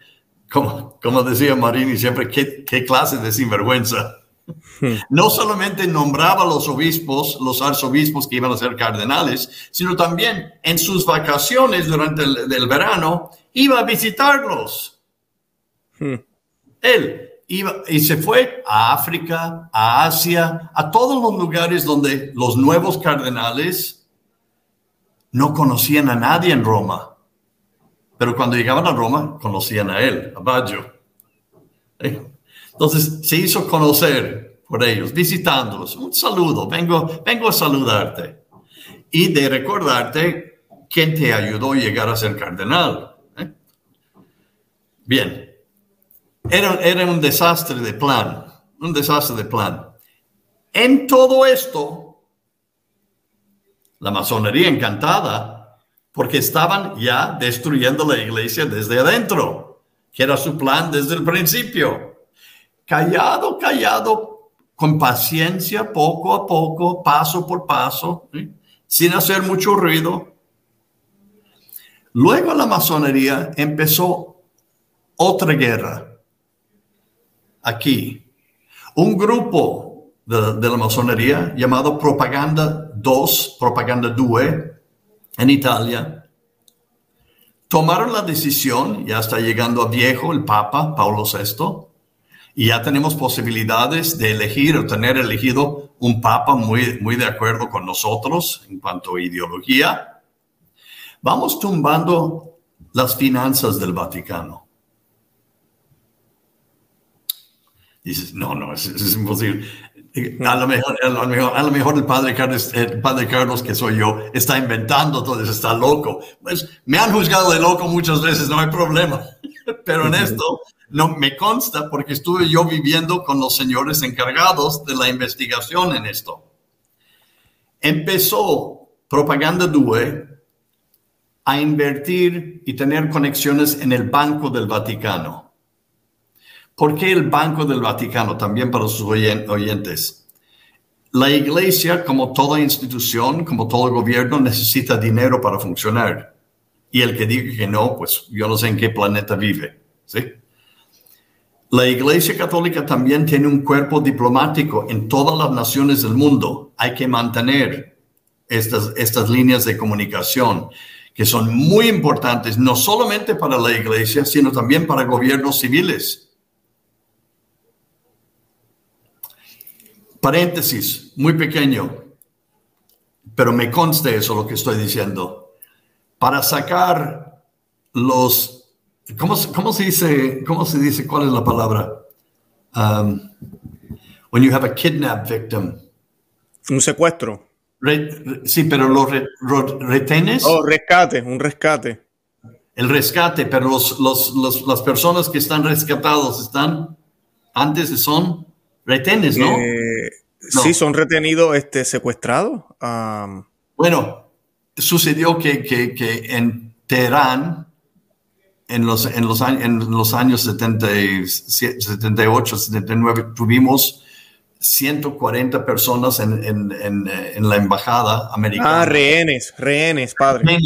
como, como decía Marini siempre, qué, qué clase de sinvergüenza. No solamente nombraba a los obispos, los arzobispos que iban a ser cardenales, sino también en sus vacaciones durante el, verano iba a visitarlos. Hmm. Él, y se fue a África, a Asia, a todos los lugares donde los nuevos cardenales no conocían a nadie en Roma. Pero cuando llegaban a Roma, conocían a él, a Baggio. ¿Eh? Entonces se hizo conocer por ellos, visitándolos. Un saludo, vengo, vengo a saludarte. Y de recordarte quién te ayudó a llegar a ser cardenal. ¿eh? Bien, era, un desastre de plan, un desastre de plan. En todo esto, la masonería encantada, porque estaban ya destruyendo la iglesia desde adentro, que era su plan desde el principio. Callado, callado, con paciencia, poco a poco, paso por paso, sin hacer mucho ruido. Luego la masonería empezó otra guerra aquí un grupo de, la masonería llamado Propaganda 2, Propaganda 2, en Italia, tomaron la decisión, ya está llegando a viejo el Papa Paulo VI, y ya tenemos posibilidades de elegir o tener elegido un Papa muy, muy de acuerdo con nosotros en cuanto a ideología. Vamos tumbando las finanzas del Vaticano. Dices, no, no, es, es imposible. A lo, mejor, a, lo mejor, a lo mejor, el padre Carlos, el padre Carlos, que soy yo, está inventando todo eso, está loco. Pues me han juzgado de loco muchas veces, no hay problema. Pero en esto no me consta porque estuve yo viviendo con los señores encargados de la investigación en esto. Empezó Propaganda Due a invertir y tener conexiones en el Banco del Vaticano ¿Por qué el Banco del Vaticano? También para sus oyentes. La iglesia, como toda institución, como todo gobierno, necesita dinero para funcionar. Y el que diga que no, pues yo no sé en qué planeta vive. ¿sí? La Iglesia Católica también tiene un cuerpo diplomático en todas las naciones del mundo. Hay que mantener estas, estas líneas de comunicación que son muy importantes, no solamente para la Iglesia, sino también para gobiernos civiles. Paréntesis, muy pequeño, pero me conste eso lo que estoy diciendo. Para sacar los, ¿cómo, cómo se dice? ¿Cómo se dice? ¿Cuál es la palabra? Um, when you have a kidnap victim. Un secuestro. sí, pero los retenes. Oh, rescate, un rescate. El rescate, pero los, los, las personas que están rescatados están antes son retenes, ¿no? Eh, Sí, son retenidos, este, secuestrados. Bueno, sucedió que, en Teherán, en los, en los, en los años 78, 79, tuvimos 140 personas en, la embajada americana. Ah, rehenes, rehenes, padre.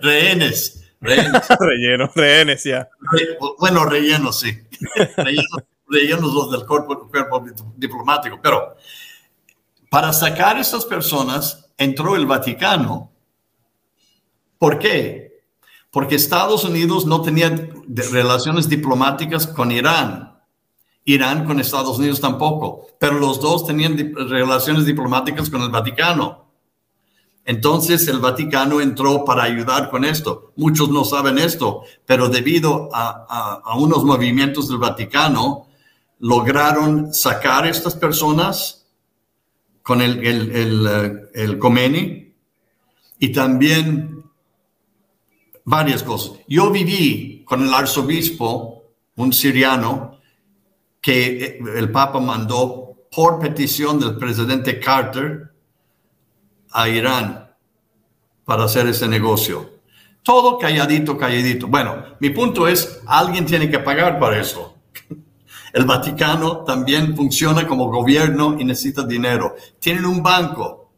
rehenes. Relleno, rehenes, ya. bueno, relleno, sí. rellenos los del cuerpo, cuerpo diplomático. Pero para sacar a estas personas entró el Vaticano. ¿Por qué? Porque Estados Unidos no tenía relaciones diplomáticas con Irán. Irán con Estados Unidos tampoco. Pero los dos tenían relaciones diplomáticas con el Vaticano. Entonces el Vaticano entró para ayudar con esto. Muchos no saben esto, pero debido a, a unos movimientos del Vaticano, lograron sacar a estas personas con el, el, el, eh, y también varias cosas. Yo viví con el arzobispo, un siriano, que eh, el Papa mandó por petición del presidente Carter a Irán para hacer ese negocio. Todo calladito, calladito. Bueno, mi punto es, alguien tiene que pagar para eso. El Vaticano también funciona como gobierno y necesita dinero. Tienen un banco.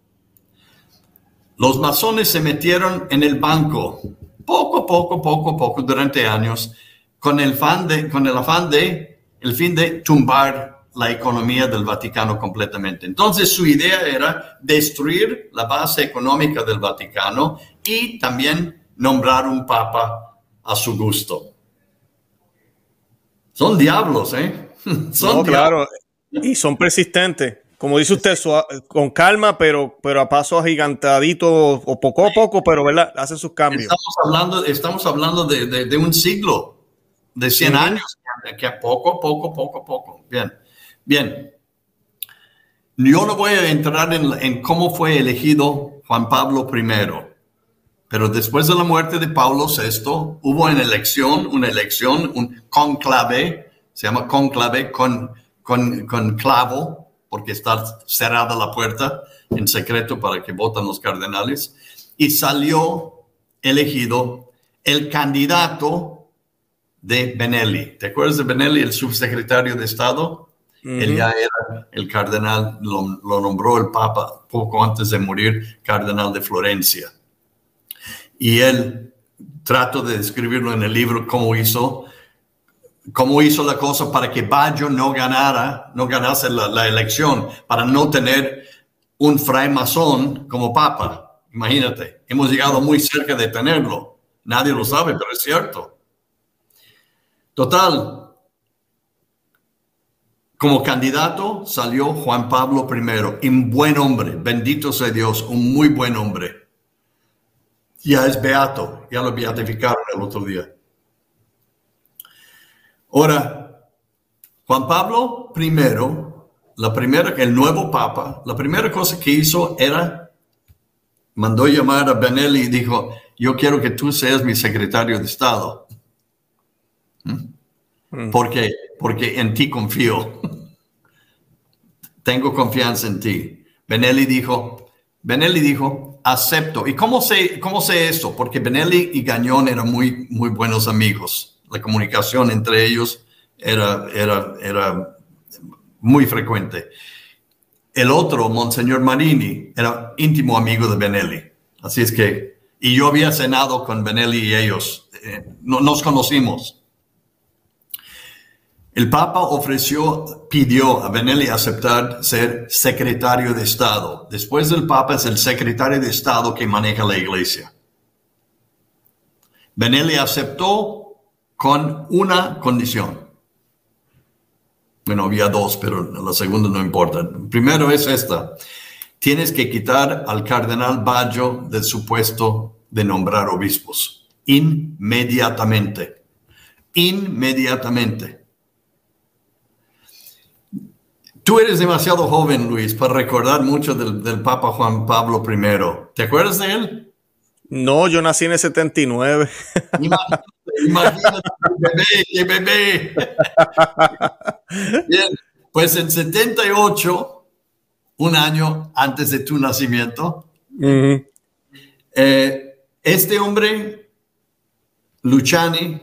Los masones se metieron en el banco poco, poco, poco, poco durante años con el, fan de, con el afán de, el fin de tumbar la economía del Vaticano completamente. Entonces su idea era destruir la base económica del Vaticano y también nombrar un papa a su gusto. Son diablos, ¿eh? son no, claro. Y son persistentes. Como dice usted, con calma, pero, pero a paso agigantadito o poco a poco, pero ¿verdad? hacen sus cambios. Estamos hablando, estamos hablando de, de, un siglo, de 100 años, que a poco, poco, poco, poco. Bien, bien. Yo no voy a entrar en, cómo fue elegido Juan Pablo I pero después de la muerte de Pablo VI, hubo una elección, una elección, un conclave, se llama conclave con, con, con clavo, porque está cerrada la puerta en secreto para que voten los cardenales, y salió elegido el candidato de Benelli. ¿Te acuerdas de Benelli, el subsecretario de Estado? Él ya era el cardenal, lo, lo, nombró el Papa poco antes de morir, cardenal de Florencia y él trato de describirlo en el libro cómo hizo cómo hizo la cosa para que Baggio no ganara, no ganase la, elección, para no tener un masón como papa. Imagínate, hemos llegado muy cerca de tenerlo. Nadie lo sabe, pero es cierto. Total, como candidato salió Juan Pablo I, un buen hombre, bendito sea Dios, un muy buen hombre ya es beato, ya lo beatificaron el otro día. Ahora, Juan Pablo I, la primera, el nuevo papa, la primera cosa que hizo era, mandó llamar a Benelli y dijo, yo quiero que tú seas mi secretario de Estado. ¿Mm? Mm. ¿Por qué? Porque en ti confío. Tengo confianza en ti. Benelli dijo, Benelli dijo, acepto. ¿Y cómo sé, cómo sé eso? Porque Benelli y Gañón eran muy, muy buenos amigos. La comunicación entre ellos era, era, era muy frecuente. El otro, Monseñor Marini, era íntimo amigo de Benelli. Así es que, y yo había cenado con Benelli y ellos, eh, no, nos conocimos. El Papa ofreció, pidió a Benelli aceptar ser secretario de Estado. Después del Papa es el secretario de Estado que maneja la iglesia. Benelli aceptó con una condición. Bueno, había dos, pero la segunda no importa. Primero es esta. Tienes que quitar al cardenal Baggio del supuesto de nombrar obispos. Inmediatamente. Inmediatamente. Tú eres demasiado joven, Luis, para recordar mucho del, Papa Juan Pablo I. ¿Te acuerdas de él? No, yo nací en el 79. Imagínate, imagínate, bebé, bebé. Bien, pues en 78, un año antes de tu nacimiento, eh, este hombre, Luciani,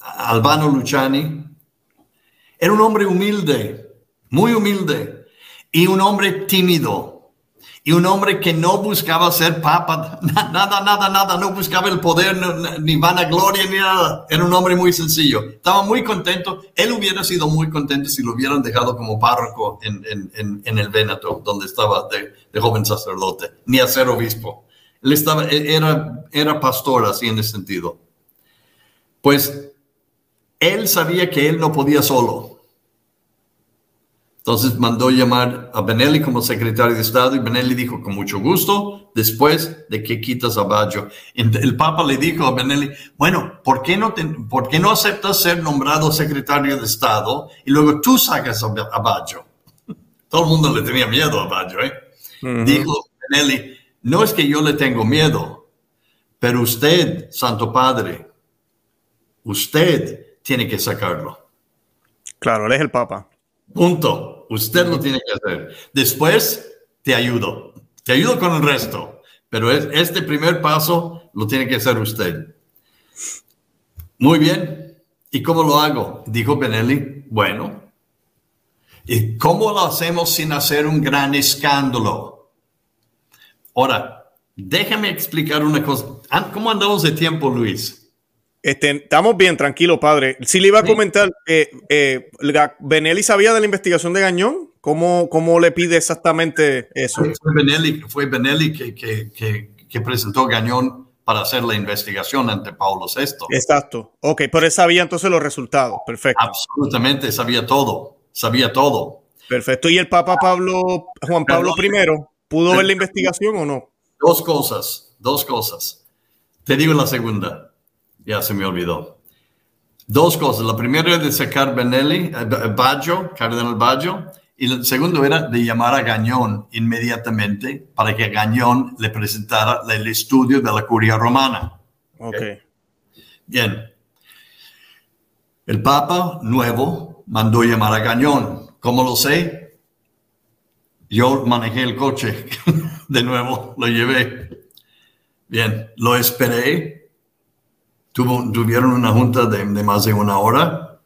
Albano Luciani, era un hombre humilde, muy humilde, y un hombre tímido, y un hombre que no buscaba ser papa, nada, nada, nada, no buscaba el poder, ni vanagloria, ni nada. Era un hombre muy sencillo. Estaba muy contento. Él hubiera sido muy contento si lo hubieran dejado como párroco en, el Véneto, donde estaba de, de, joven sacerdote, ni a ser obispo. Él estaba, e, era, era pastor así en ese sentido. Pues él sabía que él no podía solo entonces mandó llamar a Benelli como secretario de Estado y Benelli dijo, con mucho gusto, después de que quitas a Baggio. El Papa le dijo a Benelli, bueno, ¿por qué no, ¿por qué no aceptas ser nombrado secretario de Estado y luego tú sacas a, Baggio? Todo el mundo le tenía miedo a Baggio, ¿eh? Dijo Benelli, no es que yo le tengo miedo, pero usted, Santo Padre, usted tiene que sacarlo. Claro, él es el Papa. Punto. Usted lo tiene que hacer. Después te ayudo. Te ayudo con el resto. Pero este primer paso lo tiene que hacer usted. Muy bien. ¿Y cómo lo hago? Dijo Benelli. Bueno. ¿Y cómo lo hacemos sin hacer un gran escándalo? Ahora, déjame explicar una cosa. ¿Cómo andamos de tiempo, Luis? Este, estamos bien, tranquilo, padre. Sí le iba a comentar, eh, eh, ¿Benelli sabía de la investigación de Gañón? ¿Cómo, cómo le pide exactamente eso? Fue Benelli, fue Benelli que, que, que, presentó Gañón para hacer la investigación ante Paulo VI. Exacto. Ok, pero él sabía entonces los resultados. Perfecto. Absolutamente, sabía todo. Sabía todo. Perfecto. ¿Y el Papa Pablo, Juan Pablo I, pudo ver la investigación o no? Dos cosas, dos cosas. Te digo la segunda ya se me olvidó. Dos cosas. La primera era de sacar Benelli, eh, Baggio, Cardenal Baggio, y el segundo era de llamar a Gañón inmediatamente para que Gañón le presentara el estudio de la curia romana. Ok. Bien. El Papa nuevo mandó llamar a Gañón. ¿Cómo lo sé? Yo manejé el coche de nuevo, lo llevé. Bien, lo esperé tuvieron una junta de, más de una hora,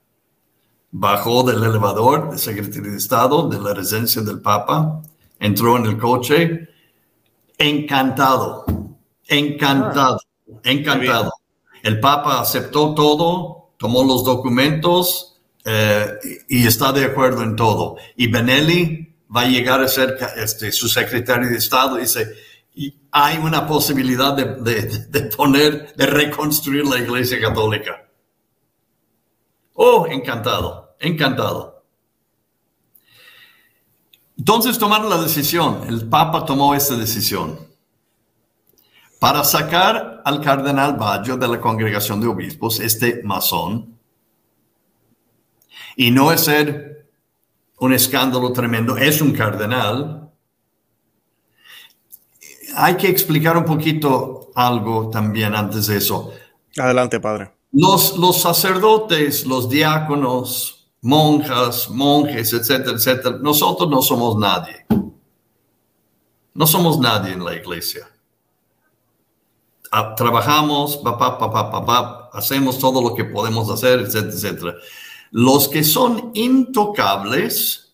bajó del elevador del secretario de Estado de la residencia del Papa, entró en el coche, encantado, encantado, ah. encantado. El Papa aceptó todo, tomó los documentos eh, y está de acuerdo en todo. Y Benelli va a llegar a ser este, su secretario de Estado y dice, hay una posibilidad de, poner, de reconstruir la Iglesia Católica. Oh, encantado, encantado. Entonces tomaron la decisión, el Papa tomó esta decisión para sacar al cardenal Baggio de la congregación de obispos, este masón, y no ser un escándalo tremendo, es un cardenal, hay que explicar un poquito algo también antes de eso. Adelante, padre. Los, los sacerdotes, los diáconos, monjas, monjes, etcétera, etcétera, nosotros no somos nadie. No somos nadie en la iglesia. Ah, trabajamos, papá, papá, papá, hacemos todo lo que podemos hacer, etcétera, etcétera. Los que son intocables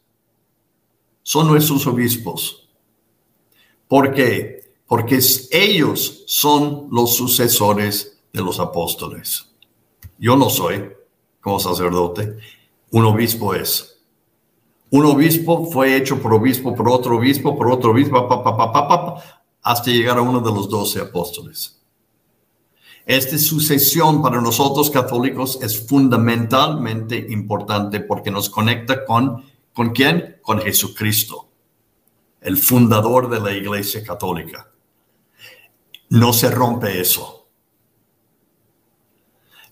son nuestros obispos ¿Por qué? Porque ellos son los sucesores de los apóstoles. Yo no soy como sacerdote, un obispo es. Un obispo fue hecho por obispo, por otro obispo, por otro obispo, hasta llegar a uno de los doce apóstoles. Esta sucesión para nosotros católicos es fundamentalmente importante porque nos conecta con, ¿con quién? Con Jesucristo, el fundador de la Iglesia Católica. No se rompe eso.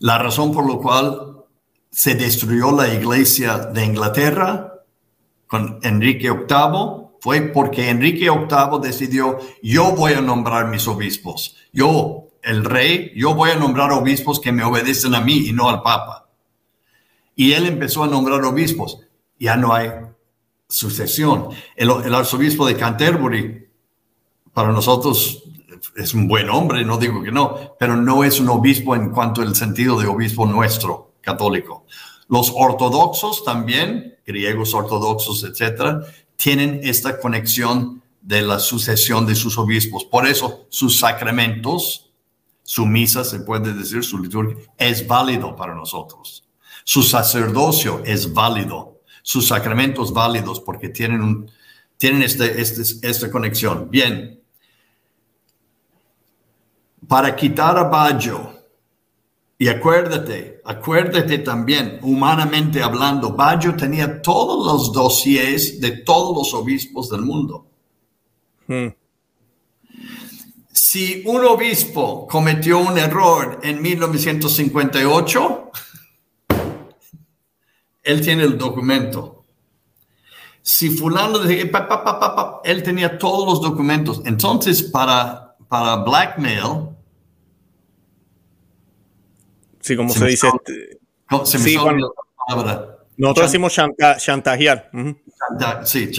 La razón por la cual se destruyó la Iglesia de Inglaterra con Enrique VIII fue porque Enrique VIII decidió, yo voy a nombrar mis obispos. Yo el rey, yo voy a nombrar obispos que me obedecen a mí y no al papa. Y él empezó a nombrar obispos. Ya no hay sucesión. El, arzobispo de Canterbury, para nosotros es un buen hombre, no digo que no, pero no es un obispo en cuanto al sentido de obispo nuestro, católico. Los ortodoxos también, griegos ortodoxos, etcétera, tienen esta conexión de la sucesión de sus obispos. Por eso sus sacramentos su misa, se puede decir, su liturgia, es válido para nosotros. Su sacerdocio es válido. Sus sacramentos válidos porque tienen, un, tienen este, este, esta conexión. Bien. Para quitar a Baggio, y acuérdate, acuérdate también, humanamente hablando, Baggio tenía todos los dossiers de todos los obispos del mundo. Hmm. Si un obispo cometió un error en 1958, él tiene el documento. Si fulano de él tenía todos los documentos. Entonces, para, para blackmail. Sí, como se, dice. se sí, nosotros decimos chantajear. Sí,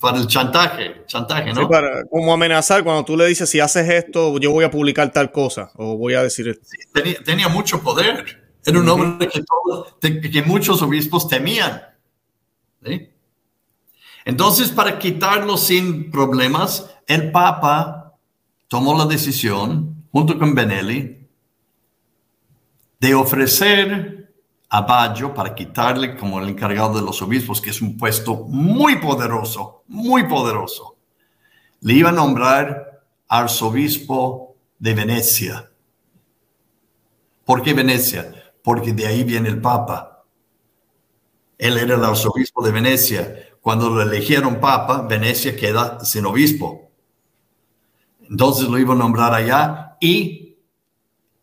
para el chantaje, chantaje, ¿no? Sí, para, como amenazar cuando tú le dices, si haces esto, yo voy a publicar tal cosa o voy a decir esto. tenía, mucho poder. Era un hombre que, muchos obispos temían. Entonces, para quitarlo sin problemas, el Papa tomó la decisión, junto con Benelli, de ofrecer a Baggio para quitarle como el encargado de los obispos, que es un puesto muy poderoso, muy poderoso. Le iba a nombrar arzobispo de Venecia. ¿Por qué Venecia? Porque de ahí viene el Papa. Él era el arzobispo de Venecia. Cuando lo eligieron Papa, Venecia queda sin obispo. Entonces lo iba a nombrar allá y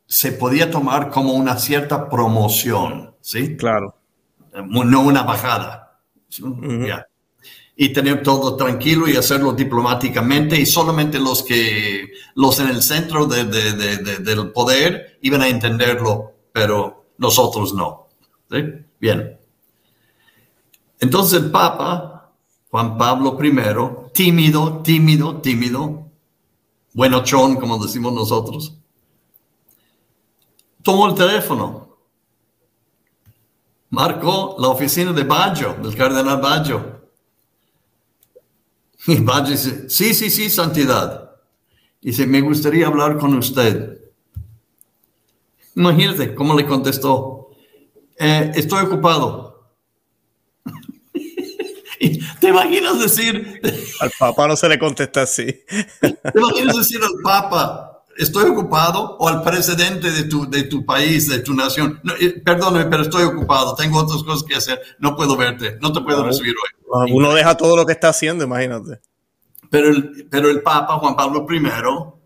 se podía tomar como una cierta promoción ¿sí? Claro. No una bajada. Y tener todo tranquilo y hacerlo diplomáticamente y solamente los que, los en el centro del poder iban a entenderlo, pero nosotros no. ¿sí? Bien. Entonces el Papa, Juan Pablo I, tímido, tímido, tímido, buenochón, como decimos nosotros, tomó el teléfono marcó la oficina de Baggio, del cardenal Baggio. Y Baggio dice, sí, sí, sí, santidad. Dice, me gustaría hablar con usted. Imagínate cómo le contestó. Eh, estoy ocupado. ¿Te imaginas decir? Al Papa no se le contesta así. ¿Te imaginas decir al Papa? estoy ocupado o al presidente de tu, de tu país, de tu nación, eh, perdóname, pero estoy ocupado, tengo otras cosas que hacer, no puedo verte, no te puedo recibir hoy. Ah, uno deja todo lo que está haciendo, imagínate. Pero el, pero el Papa Juan Pablo I,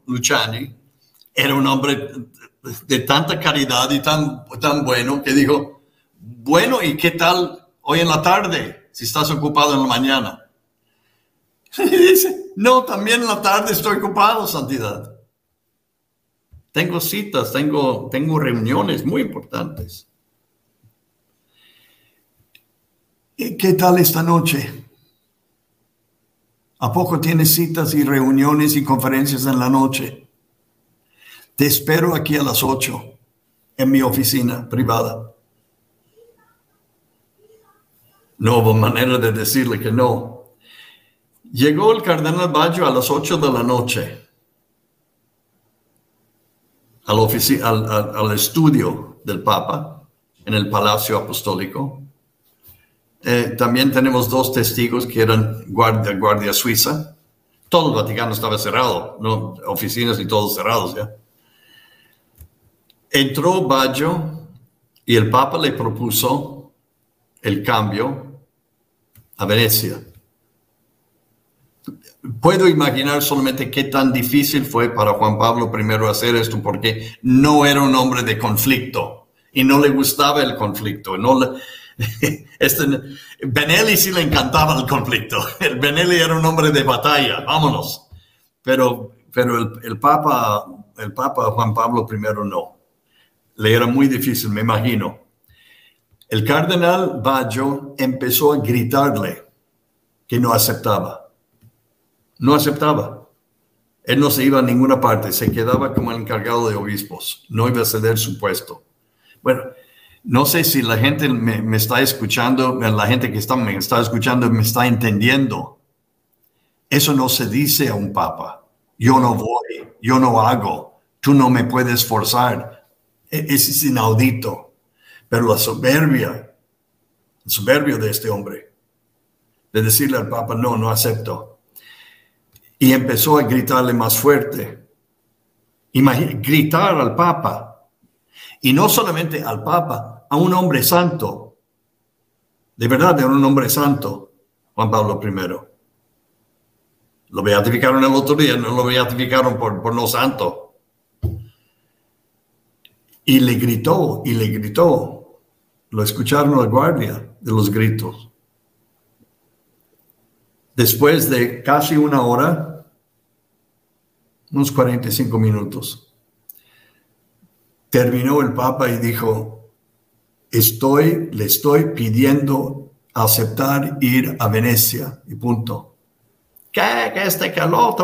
Luciani, era un hombre de tanta caridad y tan, tan bueno que dijo, bueno, ¿y qué tal hoy en la tarde si estás ocupado en la mañana? Y dice, no, también en la tarde estoy ocupado, Santidad. Tengo citas, tengo, tengo reuniones muy importantes. ¿Qué tal esta noche? ¿A poco tienes citas y reuniones y conferencias en la noche? Te espero aquí a las 8 en mi oficina privada. No hubo manera de decirle que no. Llegó el cardenal Baggio a las 8 de la noche al, estudio del Papa en el Palacio Apostólico. Eh, también tenemos dos testigos que eran guardia, guardia suiza. Todo el Vaticano estaba cerrado, ¿no? oficinas y todos cerrados ya. Entró Baggio y el Papa le propuso el cambio a Venecia. Puedo imaginar solamente qué tan difícil fue para Juan Pablo I hacer esto porque no era un hombre de conflicto y no le gustaba el conflicto. No este, Benelli sí le encantaba el conflicto. El Benelli era un hombre de batalla, vámonos. Pero, pero el, Papa, el Papa Juan Pablo I no. Le era muy difícil, me imagino. El cardenal Baggio empezó a gritarle que no aceptaba no aceptaba. Él no se iba a ninguna parte, se quedaba como el encargado de obispos, no iba a ceder su puesto. Bueno, no sé si la gente me, está escuchando, la gente que está, me está escuchando me está entendiendo. Eso no se dice a un papa. Yo no voy, yo no hago, tú no me puedes forzar. E, es inaudito. Pero la soberbia, el soberbio de este hombre, de decirle al papa, no, no acepto y empezó a gritarle más fuerte. gritar al Papa. Y no solamente al Papa, a un hombre santo. De verdad, era un hombre santo, Juan Pablo I. Lo beatificaron el otro día, no lo beatificaron por, por no santo. Y le gritó, y le gritó. Lo escucharon la guardia de los gritos. Después de casi una hora, unos 45 minutos, terminó el Papa y dijo, estoy, le estoy pidiendo aceptar ir a Venecia y punto. ¿Qué? ¿Qué este calor?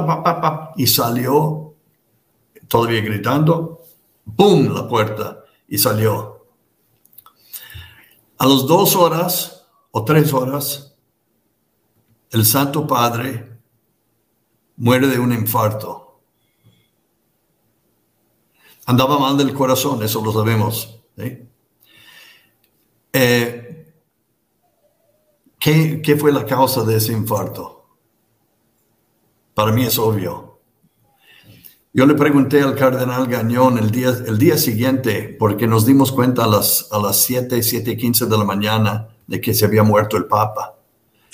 Y salió, todavía gritando, ¡pum! la puerta y salió. A las dos horas o tres horas, el Santo Padre muere de un infarto. Andaba mal del corazón, eso lo sabemos. Eh, ¿qué, fue la causa de ese infarto? Para mí es obvio. Yo le pregunté al cardenal Gañón el día, el día siguiente, porque nos dimos cuenta a las, a las 7, 7 y 15 de la mañana de que se había muerto el Papa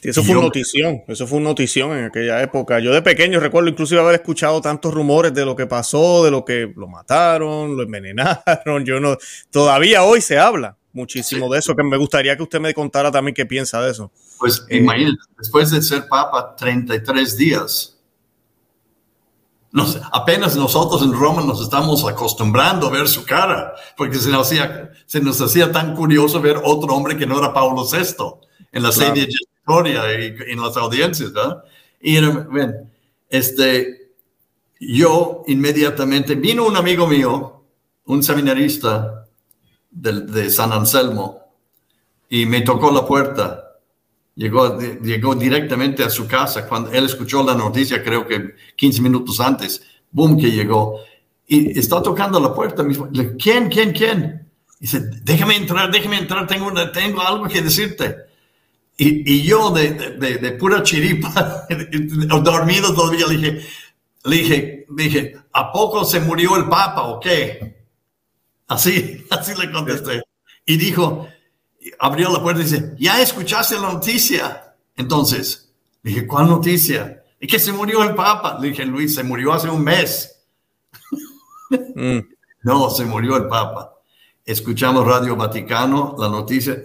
eso fue una notición, eso fue notición en aquella época. Yo de pequeño recuerdo inclusive haber escuchado tantos rumores de lo que pasó, de lo que lo mataron, lo envenenaron. Yo no, todavía hoy se habla muchísimo de eso, que me gustaría que usted me contara también qué piensa de eso. Pues eh, imagínate, después de ser papa 33 días, apenas nosotros en Roma nos estamos acostumbrando a ver su cara, porque se nos hacía, se nos hacía tan curioso ver otro hombre que no era Pablo VI en la serie y en las audiencias, ¿verdad? Y ven, este, yo inmediatamente, vino un amigo mío, un seminarista de, de San Anselmo, y me tocó la puerta. Llegó, llegó directamente a su casa cuando él escuchó la noticia, creo que 15 minutos antes, boom, que llegó. Y está tocando la puerta mismo. ¿Quién, quién, quién? Dice, déjame entrar, déjame entrar, tengo, tengo algo que decirte. Y, yo de, de, pura chiripa, dormido todavía, le dije, le dije, dije, ¿a poco se murió el Papa o qué? Así, así le contesté. Y dijo, abrió la puerta y dice, ¿ya escuchaste la noticia? Entonces, le dije, ¿cuál noticia? Y que se murió el Papa. Le dije, Luis, se murió hace un mes. Mm. No, se murió el Papa. Escuchamos Radio Vaticano, la noticia,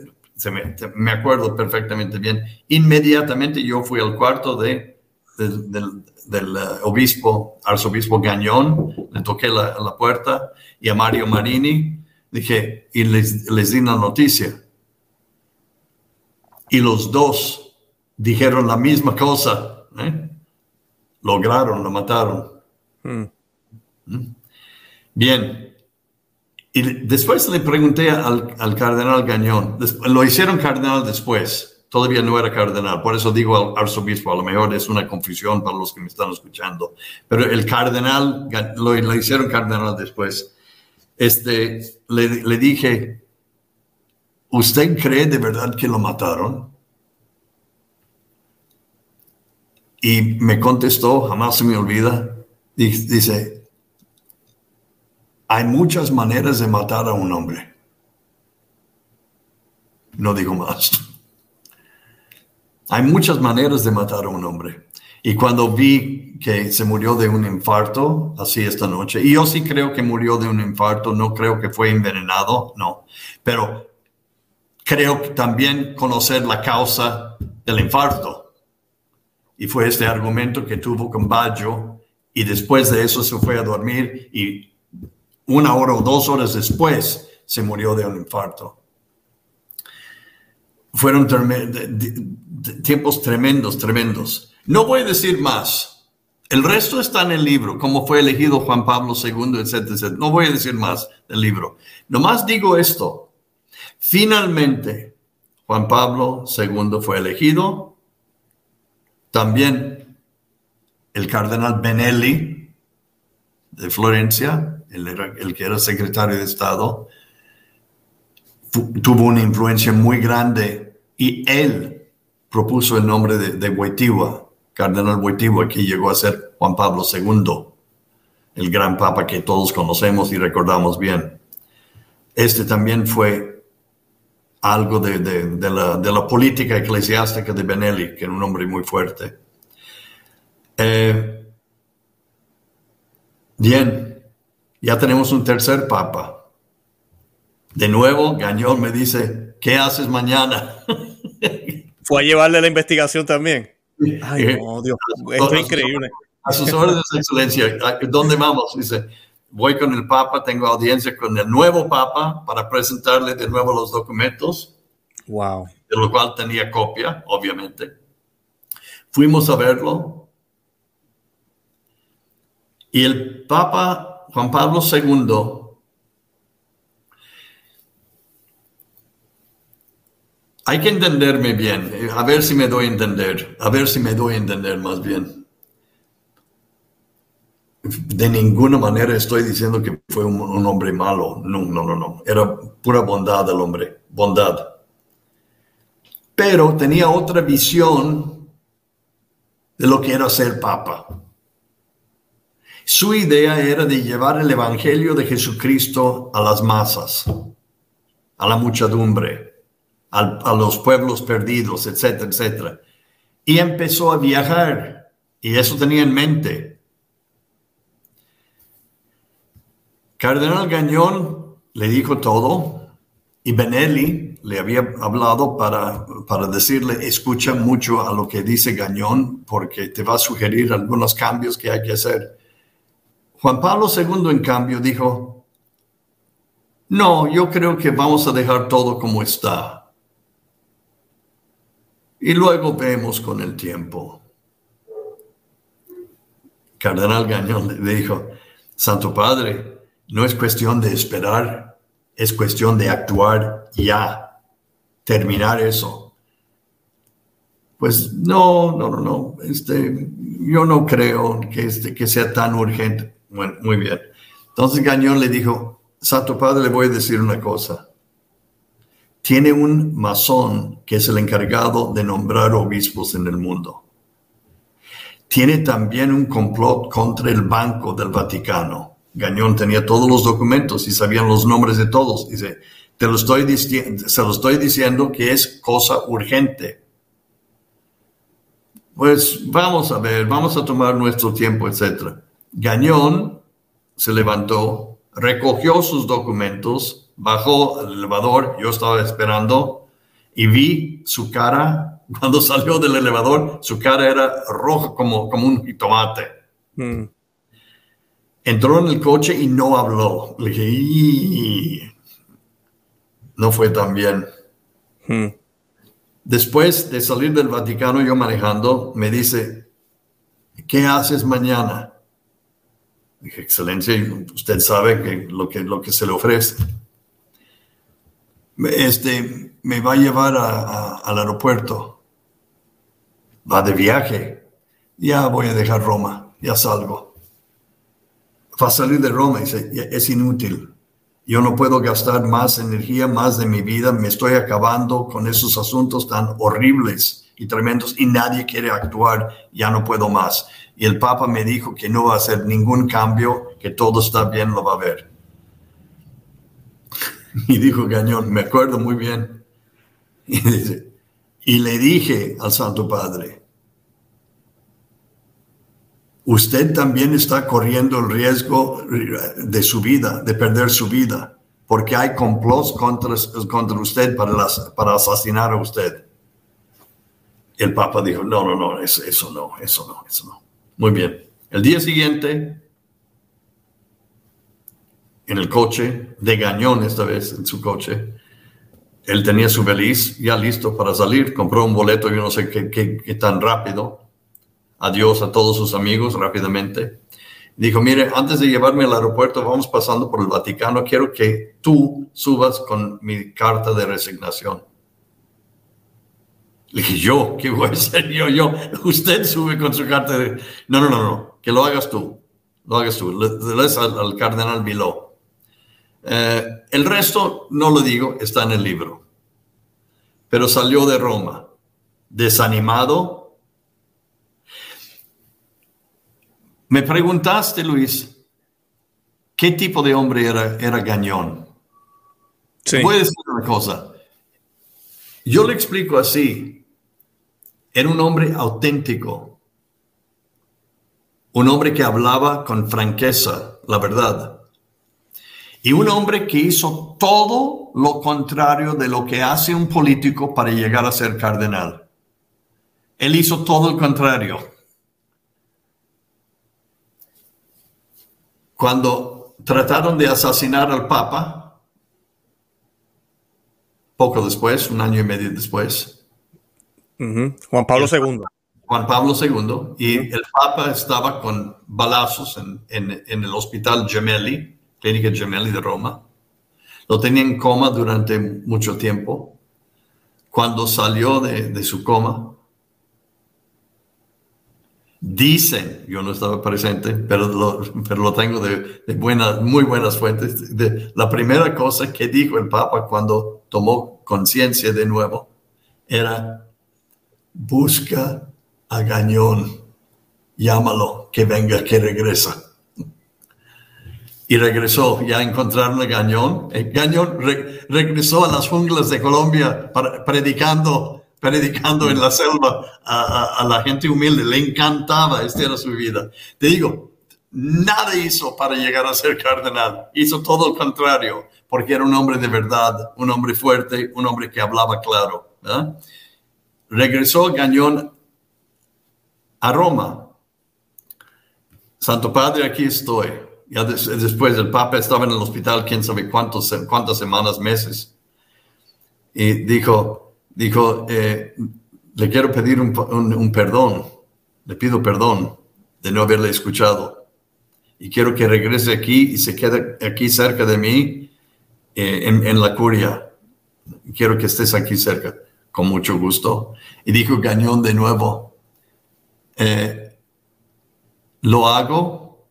me, acuerdo perfectamente bien. Inmediatamente yo fui al cuarto de, del, uh, obispo, arzobispo Gañón, le toqué la, la, puerta y a Mario Marini dije, y les, les di la noticia. Y los dos dijeron la misma cosa. ¿eh? Lograron, lo mataron. Hmm. ¿Mm? Bien, y después le pregunté al, cardenal Gañón, lo hicieron cardenal después, todavía no era cardenal, por eso digo al arzobispo, a lo mejor es una confusión para los que me están escuchando, pero el cardenal, lo, lo hicieron cardenal después, este, le, le dije, ¿usted cree de verdad que lo mataron? Y me contestó, jamás se me olvida, dice, hay muchas maneras de matar a un hombre. No digo más. Hay muchas maneras de matar a un hombre. Y cuando vi que se murió de un infarto, así esta noche, y yo sí creo que murió de un infarto, no creo que fue envenenado, no, pero creo también conocer la causa del infarto. Y fue este argumento que tuvo con Baggio y después de eso se fue a dormir y una hora o dos horas después se murió de un infarto. Fueron tiempos tremendos, tremendos. No voy a decir más. El resto está en el libro, cómo fue elegido Juan Pablo II, etcétera, etcétera. No voy a decir más del libro. Nomás digo esto. Finalmente, Juan Pablo II fue elegido también el cardenal Benelli de Florencia, el, que era secretario de Estado, tuvo una influencia muy grande y él propuso el nombre de, de cardenal Wojtyła, que llegó a ser Juan Pablo II, el gran papa que todos conocemos y recordamos bien. Este también fue algo de, de, la, de, la, política eclesiástica de Benelli, que era un hombre muy fuerte. Eh, bien, ya tenemos un tercer papa. De nuevo, Gañón me dice, ¿qué haces mañana? Fue a llevarle la investigación también. Ay, no, Dios, esto es increíble. A sus órdenes, excelencia. ¿Dónde vamos? Dice, voy con el Papa, tengo audiencia con el nuevo Papa para presentarle de nuevo los documentos. Wow. De lo cual tenía copia, obviamente. Fuimos a verlo. Y el Papa Juan Pablo II hay que entenderme bien, a ver si me doy a entender, a ver si me doy a entender más bien de ninguna manera estoy diciendo que fue un, hombre malo. No, no, no, no. Era pura bondad el hombre, bondad. Pero tenía otra visión de lo que era ser papa. Su idea era de llevar el Evangelio de Jesucristo a las masas, a la muchedumbre, a los pueblos perdidos, etcétera, etcétera. Y empezó a viajar. Y eso tenía en mente Cardenal Gañón le dijo todo y Benelli le había hablado para, para decirle, escucha mucho a lo que dice Gañón porque te va a sugerir algunos cambios que hay que hacer. Juan Pablo II, en cambio, dijo, no, yo creo que vamos a dejar todo como está. Y luego vemos con el tiempo. Cardenal Gañón le dijo, Santo Padre, no es cuestión de esperar, es cuestión de actuar ya, terminar eso. Pues no, no, no, no. Este, yo no creo que, este, que sea tan urgente. Bueno, muy bien. Entonces Gañón le dijo, Santo Padre, le voy a decir una cosa. Tiene un masón que es el encargado de nombrar obispos en el mundo. Tiene también un complot contra el Banco del Vaticano Gañón tenía todos los documentos y sabían los nombres de todos. Dice, te lo estoy se lo estoy diciendo que es cosa urgente. Pues vamos a ver, vamos a tomar nuestro tiempo, etc. Gañón se levantó, recogió sus documentos, bajó al elevador, yo estaba esperando y vi su cara, cuando salió del elevador, su cara era roja como, como un tomate. Mm. Entró en el coche y no habló. Le dije, no fue tan bien. Hmm. Después de salir del Vaticano, yo manejando, me dice, ¿qué haces mañana? Dije, excelencia, usted sabe que lo, que lo que se le ofrece. este, me va a llevar al aeropuerto. Va de viaje. Ya voy a dejar Roma, ya salgo. Va a salir de Roma y dice, es inútil. Yo no puedo gastar más energía, más de mi vida. Me estoy acabando con esos asuntos tan horribles y tremendos y nadie quiere actuar. Ya no puedo más. Y el Papa me dijo que no va a hacer ningún cambio, que todo está bien, lo va a ver. Y dijo Gañón, me acuerdo muy bien. Y le dije al Santo Padre, usted también está corriendo el riesgo de su vida, de perder su vida, porque hay complots contra, contra usted para, para asesinar a usted. El Papa dijo, no, no, no, eso, no, eso no, eso no. Muy bien. El día siguiente, en el coche, de Gañón esta vez, en su coche, él tenía su feliz ya listo para salir, compró un boleto, yo no sé qué, qué tan rápido, adiós a todos sus amigos rápidamente. Dijo, mire, antes de llevarme al aeropuerto, vamos pasando por el Vaticano, quiero que tú subas con mi carta de resignación. Le dije, yo, ¿qué voy a hacer yo? Yo, usted sube con su carta de... No, no, no, no, que lo hagas tú, lo hagas tú, le, des al, cardenal Miló. Eh, el resto, no lo digo, está en el libro. Pero salió de Roma, desanimado, Me preguntaste, Luis, ¿qué tipo de hombre era, era Gañón? Sí. Voy a decir una cosa. Yo le explico así. Era un hombre auténtico. Un hombre que hablaba con franqueza, la verdad. Y un hombre que hizo todo lo contrario de lo que hace un político para llegar a ser cardenal. Él hizo todo lo contrario. Cuando trataron de asesinar al Papa, poco después, un año y medio después. Juan Pablo II. Juan Pablo II, y el Papa estaba con balazos en, el hospital Gemelli, Clínica Gemelli de Roma. Lo tenía en coma durante mucho tiempo. Cuando salió de su coma, Dicen, yo no estaba presente, pero lo, tengo de, buenas, muy buenas fuentes. La primera cosa que dijo el Papa cuando tomó conciencia de nuevo era, busca a Gañón, llámalo, que venga, que regresa. Y regresó, ya encontraron a Gañón. Eh, Gañón regresó a las junglas de Colombia predicando predicando en la selva a, la gente humilde, le encantaba, esta era su vida. Te digo, nada hizo para llegar a ser cardenal, hizo todo lo contrario, porque era un hombre de verdad, un hombre fuerte, un hombre que hablaba claro. Regresó Gañón a Roma. Santo Padre, aquí estoy. Ya después el Papa estaba en el hospital, quién sabe cuántos, cuántas semanas, meses. Y dijo, dijo, eh, le quiero pedir un, perdón, le pido perdón de no haberle escuchado. Y quiero que regrese aquí y se quede aquí cerca de mí eh, en, la curia. Quiero que estés aquí cerca, con mucho gusto. Y dijo Gañón de nuevo, eh, lo hago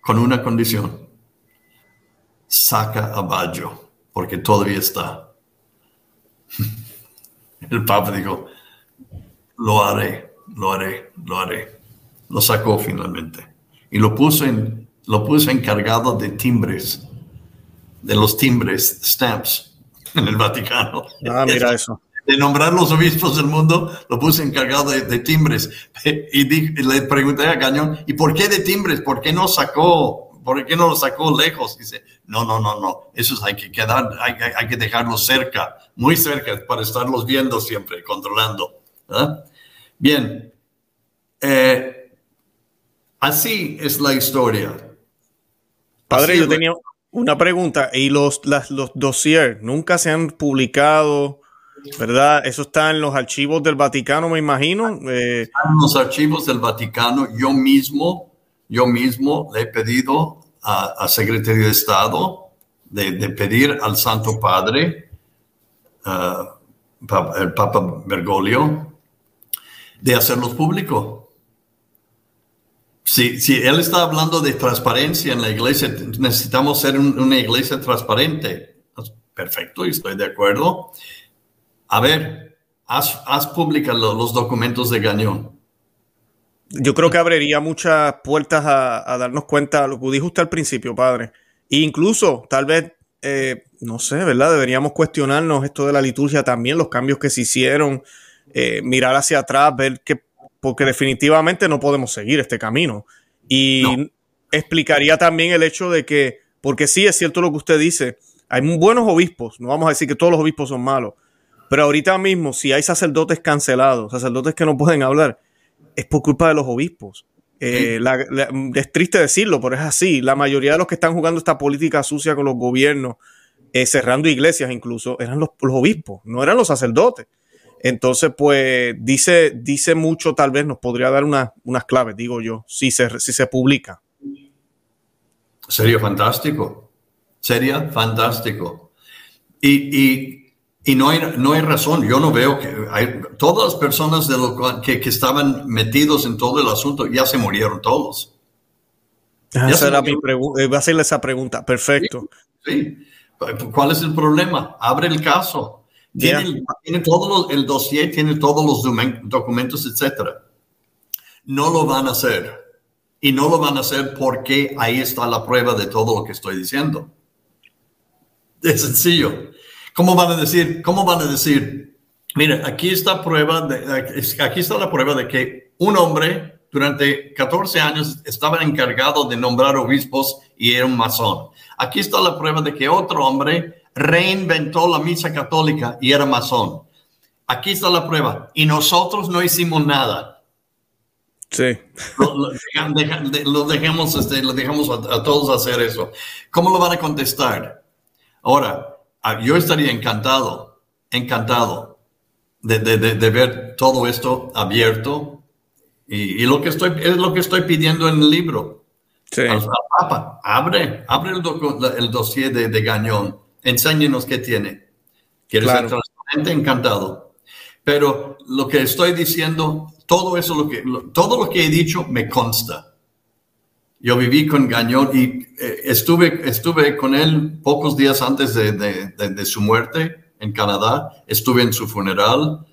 con una condición. Saca a Baggio, porque todavía está. El Papa dijo, lo haré, lo haré, lo haré. Lo sacó finalmente. Y lo puso, en, lo puso encargado de timbres, de los timbres, stamps, en el Vaticano. Ah, mira eso. De nombrar los obispos del mundo, lo puso encargado de, timbres. Y, le pregunté a Cañón, ¿y por qué de timbres? ¿Por qué no sacó ¿por qué no lo sacó lejos? Dice, no, no, no, no, esos hay que quedar, hay, hay, que dejarlos cerca, muy cerca, para estarlos viendo siempre, controlando. Bien, eh, así es la historia. Padre, yo tenía una pregunta, y los, las, los dossiers nunca se han publicado. ¿Verdad? Eso está en los archivos del Vaticano, me imagino. Eh, en los archivos del Vaticano, yo mismo yo mismo le he pedido a, a Secretaría de Estado de, pedir al Santo Padre, uh, el Papa Bergoglio, de hacerlos público. Si, si, él está hablando de transparencia en la iglesia, necesitamos ser una iglesia transparente. Pues, perfecto, estoy de acuerdo. A ver, haz, haz públicos los documentos de Gañón. Yo creo que abriría muchas puertas a, darnos cuenta, lo que dijo usted al principio, padre. E incluso, tal vez, eh, no sé, ¿verdad? Deberíamos cuestionarnos esto de la liturgia también, los cambios que se hicieron, eh, mirar hacia atrás, ver que, porque definitivamente no podemos seguir este camino. Y explicaría también el hecho de que, porque sí es cierto lo que usted dice, hay buenos obispos, no vamos a decir que todos los obispos son malos, pero ahorita mismo, si hay sacerdotes cancelados, sacerdotes que no pueden hablar, es por culpa de los obispos. Eh, es triste decirlo, pero es así. La mayoría de los que están jugando esta política sucia con los gobiernos, eh, cerrando iglesias incluso, eran los, obispos, no eran los sacerdotes. Entonces, pues dice, dice mucho, tal vez nos podría dar unas claves, digo yo, si se, si se publica. Sería fantástico, sería fantástico. y y no hay, no hay razón, yo no veo que hay, todas las personas de lo, que, que, estaban metidos en todo el asunto ya se murieron todos. Ah, esa era mi pregunta, va a hacerle esa pregunta, perfecto. Sí, ¿cuál es el problema? Abre el caso. Tiene, tiene todo el dossier, tiene todos los documentos, etcétera. No lo van a hacer. Y no lo van a hacer porque ahí está la prueba de todo lo que estoy diciendo. Es sencillo. ¿Cómo van a decir? ¿Cómo van a decir? Mira, aquí está prueba de, aquí está la prueba de que un hombre durante 14 años estaba encargado de nombrar obispos y era un masón. Aquí está la prueba de que otro hombre reinventó la misa católica y era masón. Aquí está la prueba. Y nosotros no hicimos nada. Sí. Lo, dejamos, este, lo dejamos a, a, todos hacer eso. ¿Cómo lo van a contestar? Ahora, Ah, yo estaría encantado, encantado de, ver todo esto abierto y, lo que estoy, es lo que estoy pidiendo en el libro. Sí. Al, Papa, abre, abre el, el dossier de, de, Gañón, enséñenos qué tiene. Quieres ser transparente, encantado. Pero lo que estoy diciendo, todo eso, lo que, todo lo que he dicho me consta. Yo viví con Gañón y eh, estuve, estuve con él pocos días antes de, de, su muerte en Canadá. Estuve en su funeral.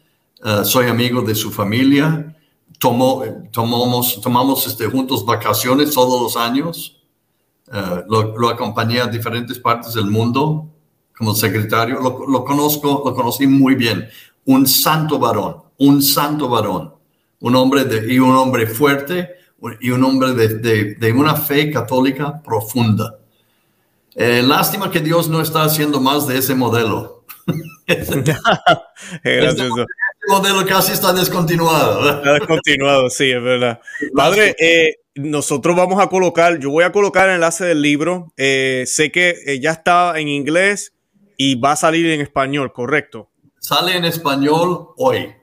Eh, soy amigo de su familia. Tomó, tomamos, tomamos este, juntos vacaciones todos los años. Eh, lo, lo, acompañé a diferentes partes del mundo como secretario. Lo, lo, conozco, lo conocí muy bien. Un santo varón, un santo varón. Un hombre de, y un hombre fuerte y un hombre de, de, una fe católica profunda. Eh, lástima que Dios no está haciendo más de ese modelo. este, modelo casi está descontinuado. Está descontinuado, sí, es verdad. Padre, eh, nosotros vamos a colocar, yo voy a colocar el enlace del libro. Eh, sé que ya está en inglés y va a salir en español, ¿correcto? Sale en español hoy.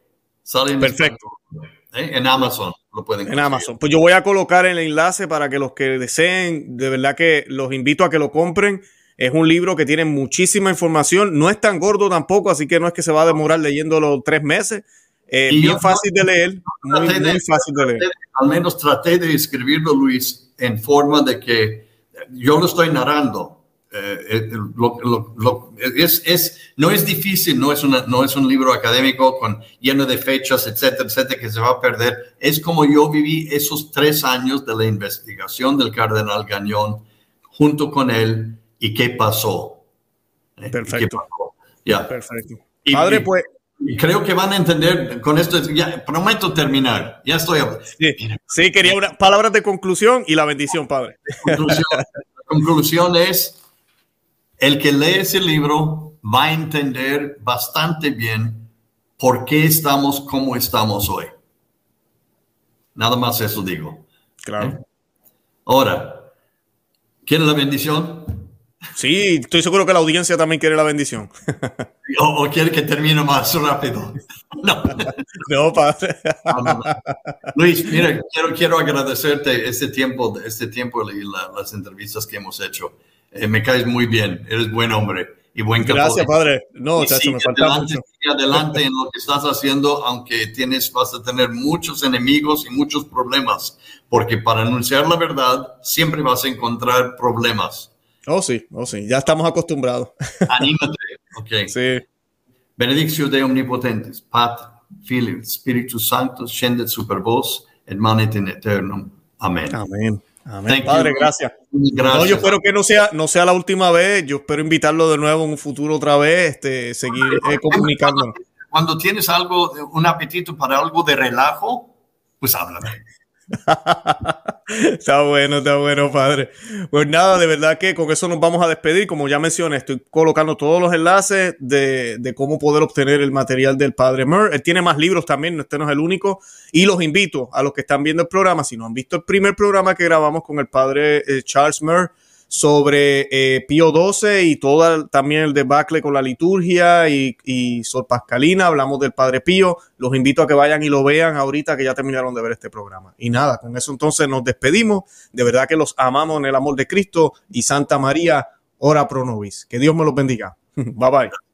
Sale en Perfecto. en Amazon pueden En Amazon. Pues yo voy a colocar el enlace para que los que deseen, de verdad que los invito a que lo compren. Es un libro que tiene muchísima información. No es tan gordo tampoco, así que no es que se va a demorar leyéndolo tres meses. Es bien fácil de leer, muy, fácil de leer. Al menos traté de escribirlo, Luis, en forma de que yo lo estoy narrando eh, eh, lo, es, es, no es difícil, no es, una, no es un libro académico con, lleno de fechas, etcétera, etcétera, que se va a perder. Es como yo viví esos tres años de la investigación del cardenal Gañón junto con él y qué pasó. ¿eh? Perfecto. Ya. Perfecto. Padre, pues. creo que van a entender con esto. Ya, prometo terminar. Ya estoy. Sí, sí quería una palabra de conclusión y la bendición, padre. Conclusión, la conclusión es el que lee ese libro va a entender bastante bien por qué estamos como estamos hoy. Nada más eso digo. Claro. ¿Eh? Ahora, ¿quiere la bendición? Sí, estoy seguro que la audiencia también quiere la bendición. o, quiere que termine más rápido. No, no padre. Luis, mira, quiero, quiero agradecerte este tiempo, este tiempo y las entrevistas que hemos hecho. Eh, me caes muy bien, eres buen hombre y buen. Gracias, padre. No, chacho, me falta adelante, Sigue adelante en lo que estás haciendo, aunque tienes, vas a tener muchos enemigos y muchos problemas, porque para anunciar la verdad siempre vas a encontrar problemas. Oh, sí, oh, sí, ya estamos acostumbrados. Anímate, ok. Sí. Benedictio de omnipotentes, Pater, Filio, Espíritu Santo, scendet super vos, et manet in eternum. Amén. Amén. Amén. Padre, gracias. gracias. No, yo espero que no sea, no sea la última vez. Yo espero invitarlo de nuevo en un futuro otra vez, este, seguir eh, comunicándonos. Cuando, tienes algo, un apetito para algo de relajo, pues háblame. está bueno, está bueno, padre. Pues nada, de verdad que con eso nos vamos a despedir. Como ya mencioné, estoy colocando todos los enlaces de, cómo poder obtener el material del padre Murr. Él tiene más libros también, este no es el único. Y los invito a los que están viendo el programa, si no han visto el primer programa que grabamos con el padre eh, Charles Murr sobre eh, Pío XII y todo también el debacle con la liturgia y, y Sol Pascalina, hablamos del Padre Pío, los invito a que vayan y lo vean ahorita que ya terminaron de ver este programa. Y nada, con eso entonces nos despedimos, de verdad que los amamos en el amor de Cristo y Santa María, ora pro nobis. Que Dios me los bendiga. bye bye.